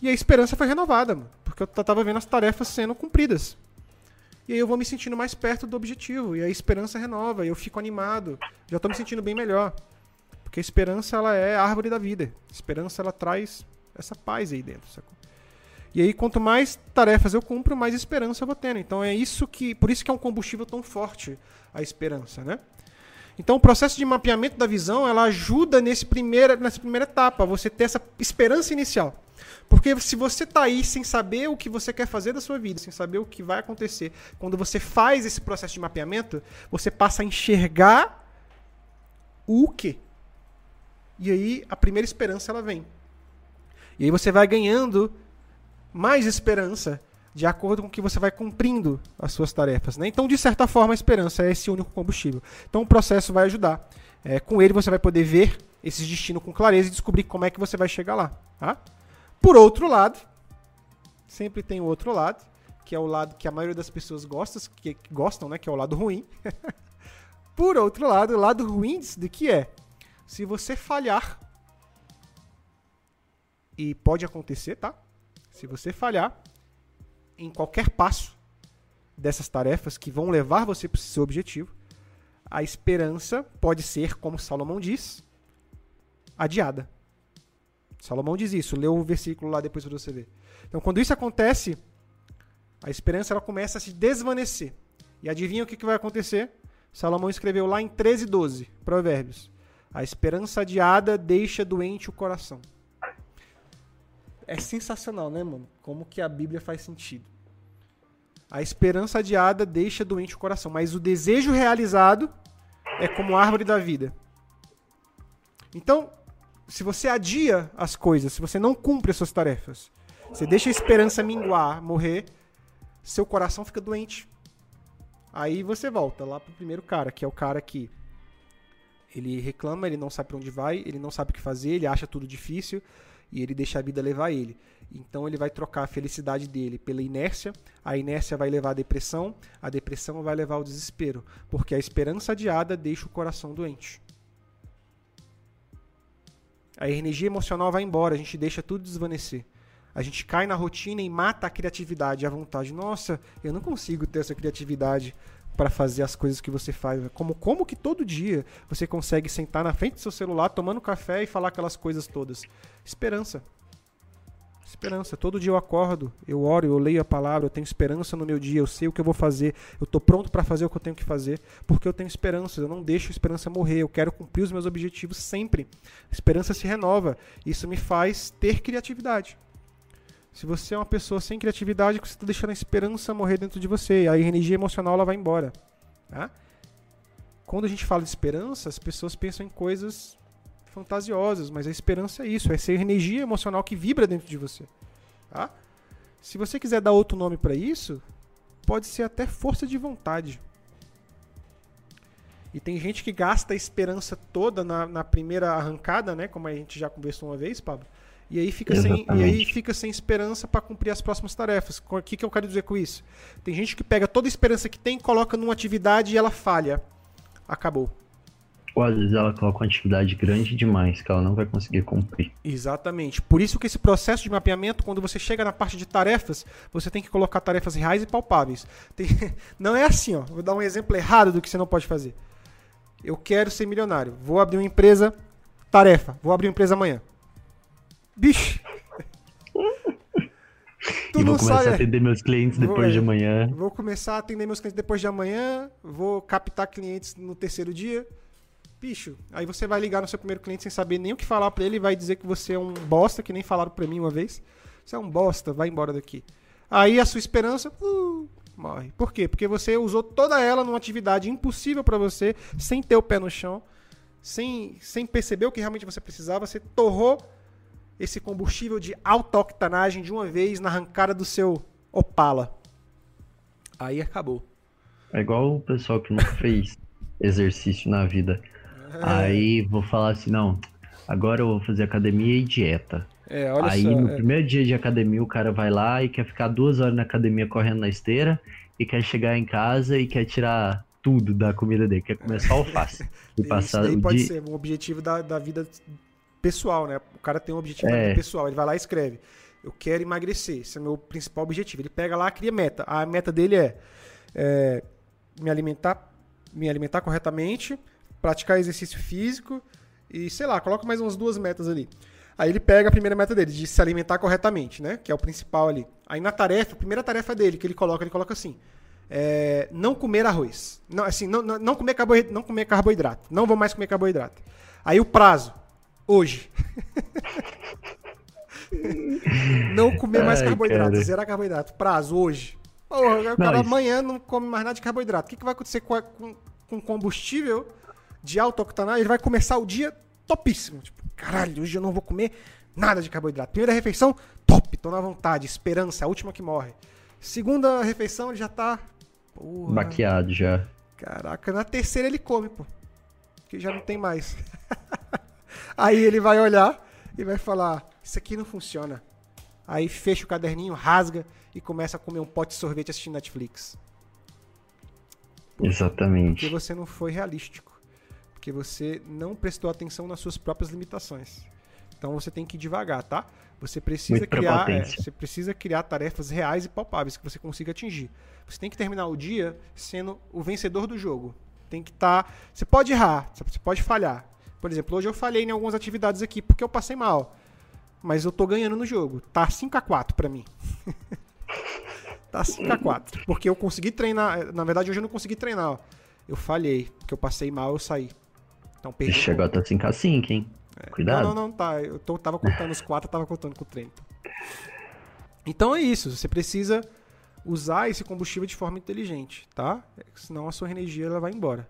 E a esperança foi renovada, mano, porque eu tava vendo as tarefas sendo cumpridas. E aí eu vou me sentindo mais perto do objetivo. E a esperança renova, eu fico animado. Já tô me sentindo bem melhor. Porque a esperança, ela é a árvore da vida. A esperança, ela traz essa paz aí dentro, sacou? E aí, quanto mais tarefas eu cumpro, mais esperança eu vou tendo. Então é isso que. Por isso que é um combustível tão forte a esperança, né? Então o processo de mapeamento da visão ela ajuda nesse primeira, nessa primeira etapa, você ter essa esperança inicial. Porque se você está aí sem saber o que você quer fazer da sua vida, sem saber o que vai acontecer, quando você faz esse processo de mapeamento, você passa a enxergar o que. E aí a primeira esperança ela vem. E aí você vai ganhando mais esperança de acordo com que você vai cumprindo as suas tarefas. Né? Então, de certa forma, a esperança é esse único combustível. Então, o processo vai ajudar. É, com ele, você vai poder ver esses destinos com clareza e descobrir como é que você vai chegar lá. Tá? Por outro lado, sempre tem o outro lado, que é o lado que a maioria das pessoas gosta, que, que gostam, né? que é o lado ruim. Por outro lado, o lado ruim de que é, se você falhar, e pode acontecer, tá? Se você falhar em qualquer passo dessas tarefas que vão levar você para o seu objetivo, a esperança pode ser, como Salomão diz, adiada. Salomão diz isso, leu o versículo lá depois para você ver. Então, quando isso acontece, a esperança ela começa a se desvanecer. E adivinha o que, que vai acontecer? Salomão escreveu lá em 13, 12, Provérbios. A esperança adiada deixa doente o coração é sensacional, né, mano? Como que a Bíblia faz sentido. A esperança adiada deixa doente o coração, mas o desejo realizado é como árvore da vida. Então, se você adia as coisas, se você não cumpre as suas tarefas, você deixa a esperança minguar, morrer, seu coração fica doente. Aí você volta lá pro primeiro cara, que é o cara que ele reclama, ele não sabe para onde vai, ele não sabe o que fazer, ele acha tudo difícil, e ele deixa a vida levar ele. Então ele vai trocar a felicidade dele pela inércia, a inércia vai levar à depressão, a depressão vai levar ao desespero, porque a esperança adiada deixa o coração doente. A energia emocional vai embora, a gente deixa tudo desvanecer. A gente cai na rotina e mata a criatividade, a vontade. Nossa, eu não consigo ter essa criatividade para fazer as coisas que você faz. Como, como que todo dia você consegue sentar na frente do seu celular, tomando café e falar aquelas coisas todas? Esperança. Esperança. Todo dia eu acordo, eu oro, eu leio a palavra, eu tenho esperança no meu dia, eu sei o que eu vou fazer, eu estou pronto para fazer o que eu tenho que fazer, porque eu tenho esperança, eu não deixo a esperança morrer, eu quero cumprir os meus objetivos sempre. A esperança se renova. Isso me faz ter criatividade. Se você é uma pessoa sem criatividade, você está deixando a esperança morrer dentro de você. A energia emocional ela vai embora. Tá? Quando a gente fala de esperança, as pessoas pensam em coisas fantasiosas, mas a esperança é isso, é ser energia emocional que vibra dentro de você. Tá? Se você quiser dar outro nome para isso, pode ser até força de vontade. E tem gente que gasta a esperança toda na, na primeira arrancada, né? Como a gente já conversou uma vez, Pablo. E aí fica, sem, e aí fica sem esperança para cumprir as próximas tarefas. O que, que eu quero dizer com isso? Tem gente que pega toda a esperança que tem, coloca numa atividade e ela falha. Acabou. Ou às vezes ela coloca uma atividade grande demais que ela não vai conseguir cumprir. Exatamente. Por isso que esse processo de mapeamento, quando você chega na parte de tarefas, você tem que colocar tarefas reais e palpáveis. Tem... Não é assim, ó. Vou dar um exemplo errado do que você não pode fazer. Eu quero ser milionário. Vou abrir uma empresa. Tarefa. Vou abrir uma empresa amanhã. Bicho. Tu e vou começar a atender meus clientes depois vou, de amanhã. Vou começar a atender meus clientes depois de amanhã. Vou captar clientes no terceiro dia. Bicho, aí você vai ligar no seu primeiro cliente sem saber nem o que falar para ele e vai dizer que você é um bosta, que nem falaram pra mim uma vez. Você é um bosta, vai embora daqui. Aí a sua esperança uh, morre. Por quê? Porque você usou toda ela numa atividade impossível para você, sem ter o pé no chão, sem, sem perceber o que realmente você precisava. Você torrou esse combustível de auto-octanagem de uma vez na arrancada do seu Opala. Aí acabou. É igual o pessoal que nunca fez exercício na vida. É. Aí vou falar assim, não, agora eu vou fazer academia e dieta. É, olha Aí só, no é. primeiro dia de academia o cara vai lá e quer ficar duas horas na academia correndo na esteira e quer chegar em casa e quer tirar tudo da comida dele, quer comer só alface. e passar Isso daí o pode dia... ser um objetivo da, da vida pessoal, né? O cara tem um objetivo É. pessoal, ele vai lá e escreve. Eu quero emagrecer, esse é o meu principal objetivo. Ele pega lá, cria meta. A meta dele é, é, me alimentar, me alimentar corretamente, praticar exercício físico e sei lá, coloca mais umas duas metas ali. Aí ele pega a primeira meta dele, de se alimentar corretamente, né? Que é o principal ali. Aí na tarefa, a primeira tarefa dele que ele coloca, ele coloca assim: é, não comer arroz. Não, assim, não, não, não comer não comer carboidrato. Não vou mais comer carboidrato. Aí o prazo, hoje. não comer mais Ai, carboidrato, cara. zerar carboidrato. Prazo, hoje. Porra, o cara isso- amanhã não come mais nada de carboidrato. O que, que vai acontecer com, a- com, com combustível de alta octanagem? Ele vai começar o dia topíssimo. Tipo, caralho, hoje eu não vou comer nada de carboidrato. Primeira refeição, top, tô na vontade, esperança, a última que morre. Segunda refeição, ele já tá. Porra, Baqueado já. Caraca, na terceira ele come, pô. Que já não tem mais. Aí ele vai olhar e vai falar: Isso aqui não funciona. Aí fecha o caderninho, rasga e começa a comer um pote de sorvete assistindo Netflix. Porque Exatamente. você não foi realístico. Porque você não prestou atenção nas suas próprias limitações. Então você tem que ir devagar, tá? Você precisa Muito criar, é, você precisa criar tarefas reais e palpáveis que você consiga atingir. Você tem que terminar o dia sendo o vencedor do jogo. Tem que estar. você pode errar, você pode falhar. Por exemplo, hoje eu falhei em algumas atividades aqui porque eu passei mal. Mas eu tô ganhando no jogo. Tá 5 a 4 pra mim. tá 5 a 4 Porque eu consegui treinar. Na verdade, hoje eu não consegui treinar. ó. Eu falhei. Porque eu passei mal, eu saí. Então perdi. Ixi, agora tá 5 a 5 hein? Cuidado. não, não, não, tá. Eu tô, tava contando os quatro, tava contando com o treino. Então é isso. Você precisa usar esse combustível de forma inteligente, tá? Senão a sua energia ela vai embora.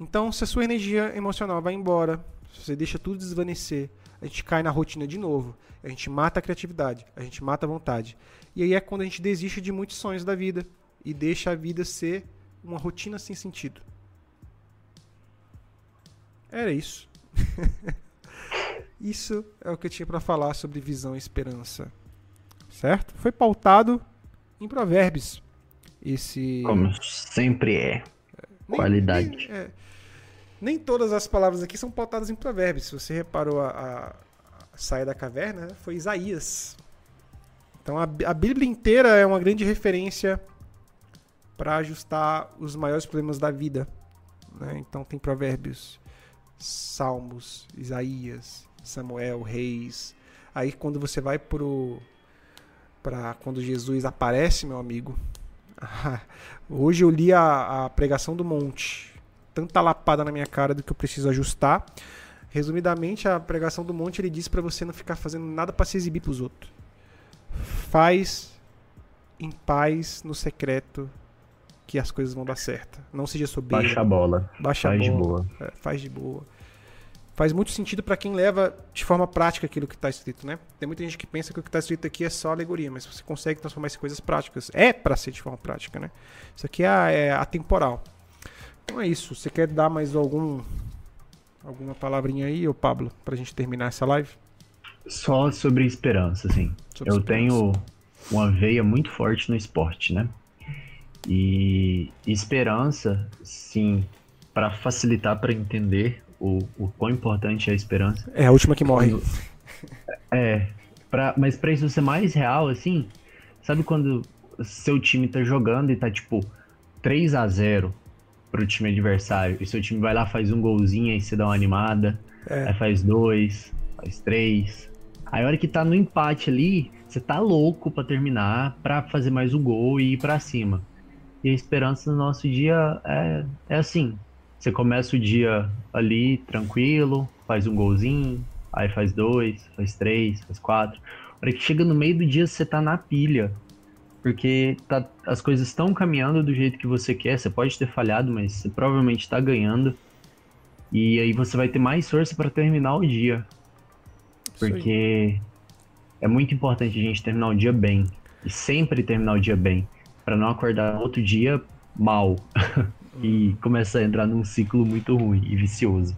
Então, se a sua energia emocional vai embora, se você deixa tudo desvanecer, a gente cai na rotina de novo. A gente mata a criatividade, a gente mata a vontade. E aí é quando a gente desiste de muitos sonhos da vida e deixa a vida ser uma rotina sem sentido. Era isso. Isso é o que eu tinha para falar sobre visão e esperança. Certo? Foi pautado em provérbios. Esse Como sempre é. nem- qualidade. Nem, é, nem todas as palavras aqui são pautadas em provérbios. Se você reparou a, a, a saia da caverna, né, foi Isaías. Então a, a Bíblia inteira é uma grande referência para ajustar os maiores problemas da vida. né? Então tem provérbios, Salmos, Isaías, Samuel, Reis. Aí quando você vai pro para quando Jesus aparece, meu amigo. Hoje eu li a, a pregação do monte. Tanta lapada na minha cara do que eu preciso ajustar. Resumidamente, a pregação do monte ele diz para você não ficar fazendo nada para se exibir para os outros. Faz em paz, no secreto, que as coisas vão dar certo. Não seja soberbo. Baixa a bola. Baixa a Faz de bola. boa. É, faz de boa. Faz muito sentido para quem leva de forma prática aquilo que está escrito, né? Tem muita gente que pensa que o que está escrito aqui é só alegoria, mas você consegue transformar isso em coisas práticas. É para ser de forma prática, né? Isso aqui é, a- é atemporal. Então é isso. Você quer dar mais algum alguma palavrinha aí, ô Pablo, pra gente terminar essa live? Só sobre esperança, assim. Sobre eu esperança. tenho uma veia muito forte no esporte, né? E esperança, sim, para facilitar para entender o, o quão importante é a esperança. É a última que morre. Quando- É, pra, mas pra isso ser mais real, assim, sabe quando seu time tá jogando e tá tipo 3 a 0 pro time adversário, e seu time vai lá, faz um golzinho, aí você dá uma animada, É. aí faz dois, faz três. Aí a hora que tá no empate ali, você tá louco pra terminar, pra fazer mais um gol e ir pra cima. E a esperança no nosso dia é, é assim. Você começa o dia ali tranquilo, faz um golzinho, aí faz dois, faz três, faz quatro. A hora que chega no meio do dia, você tá na pilha. Porque tá- as coisas estão caminhando do jeito que você quer. Você pode ter falhado, mas você provavelmente tá ganhando. E aí você vai ter mais força para terminar o dia. Porque é muito importante a gente terminar o dia bem. E sempre terminar o dia bem. Pra não acordar outro dia mal e começa a entrar num ciclo muito ruim e vicioso.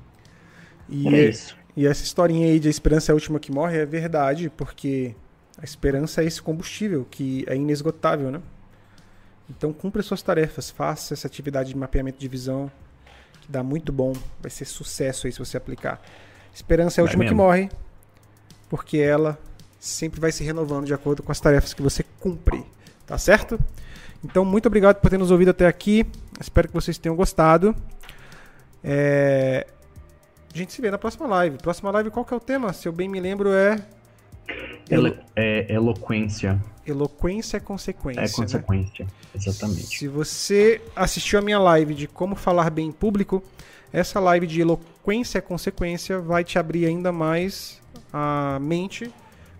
E, é isso. e essa historinha aí de a esperança é a última que morre é verdade, porque a esperança é esse combustível que é inesgotável, né? Então cumpra suas tarefas, faça essa atividade de mapeamento de visão, que dá muito bom, vai ser sucesso aí se você aplicar. Esperança é a última que morre, porque ela sempre vai se renovando de acordo com as tarefas que você cumpre, tá certo? Então, muito obrigado por ter nos ouvido até aqui. Espero que vocês tenham gostado. É... A gente se vê na próxima live. Próxima live, qual que é o tema? Se eu bem me lembro, é. Elo... É eloquência. Eloquência é consequência. É né? consequência, né? exatamente. Se você assistiu a minha live de como falar bem em público, essa live de eloquência é consequência vai te abrir ainda mais a mente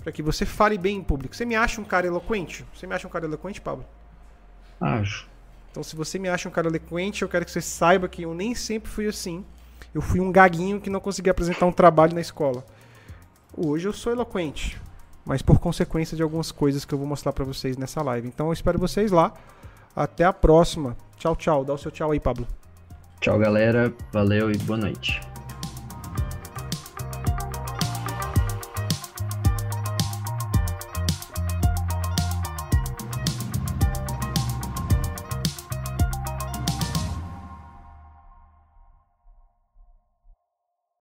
para que você fale bem em público. Você me acha um cara eloquente? Você me acha um cara eloquente, Pablo? Acho. Então, se você me acha um cara eloquente, eu quero que você saiba que eu nem sempre fui assim. Eu fui um gaguinho que não conseguia apresentar um trabalho na escola. Hoje eu sou eloquente, mas por consequência de algumas coisas que eu vou mostrar para vocês nessa live. Então, eu espero vocês lá. Até a próxima. Tchau, tchau. Dá o seu tchau aí, Pablo. Tchau, galera. Valeu e boa noite.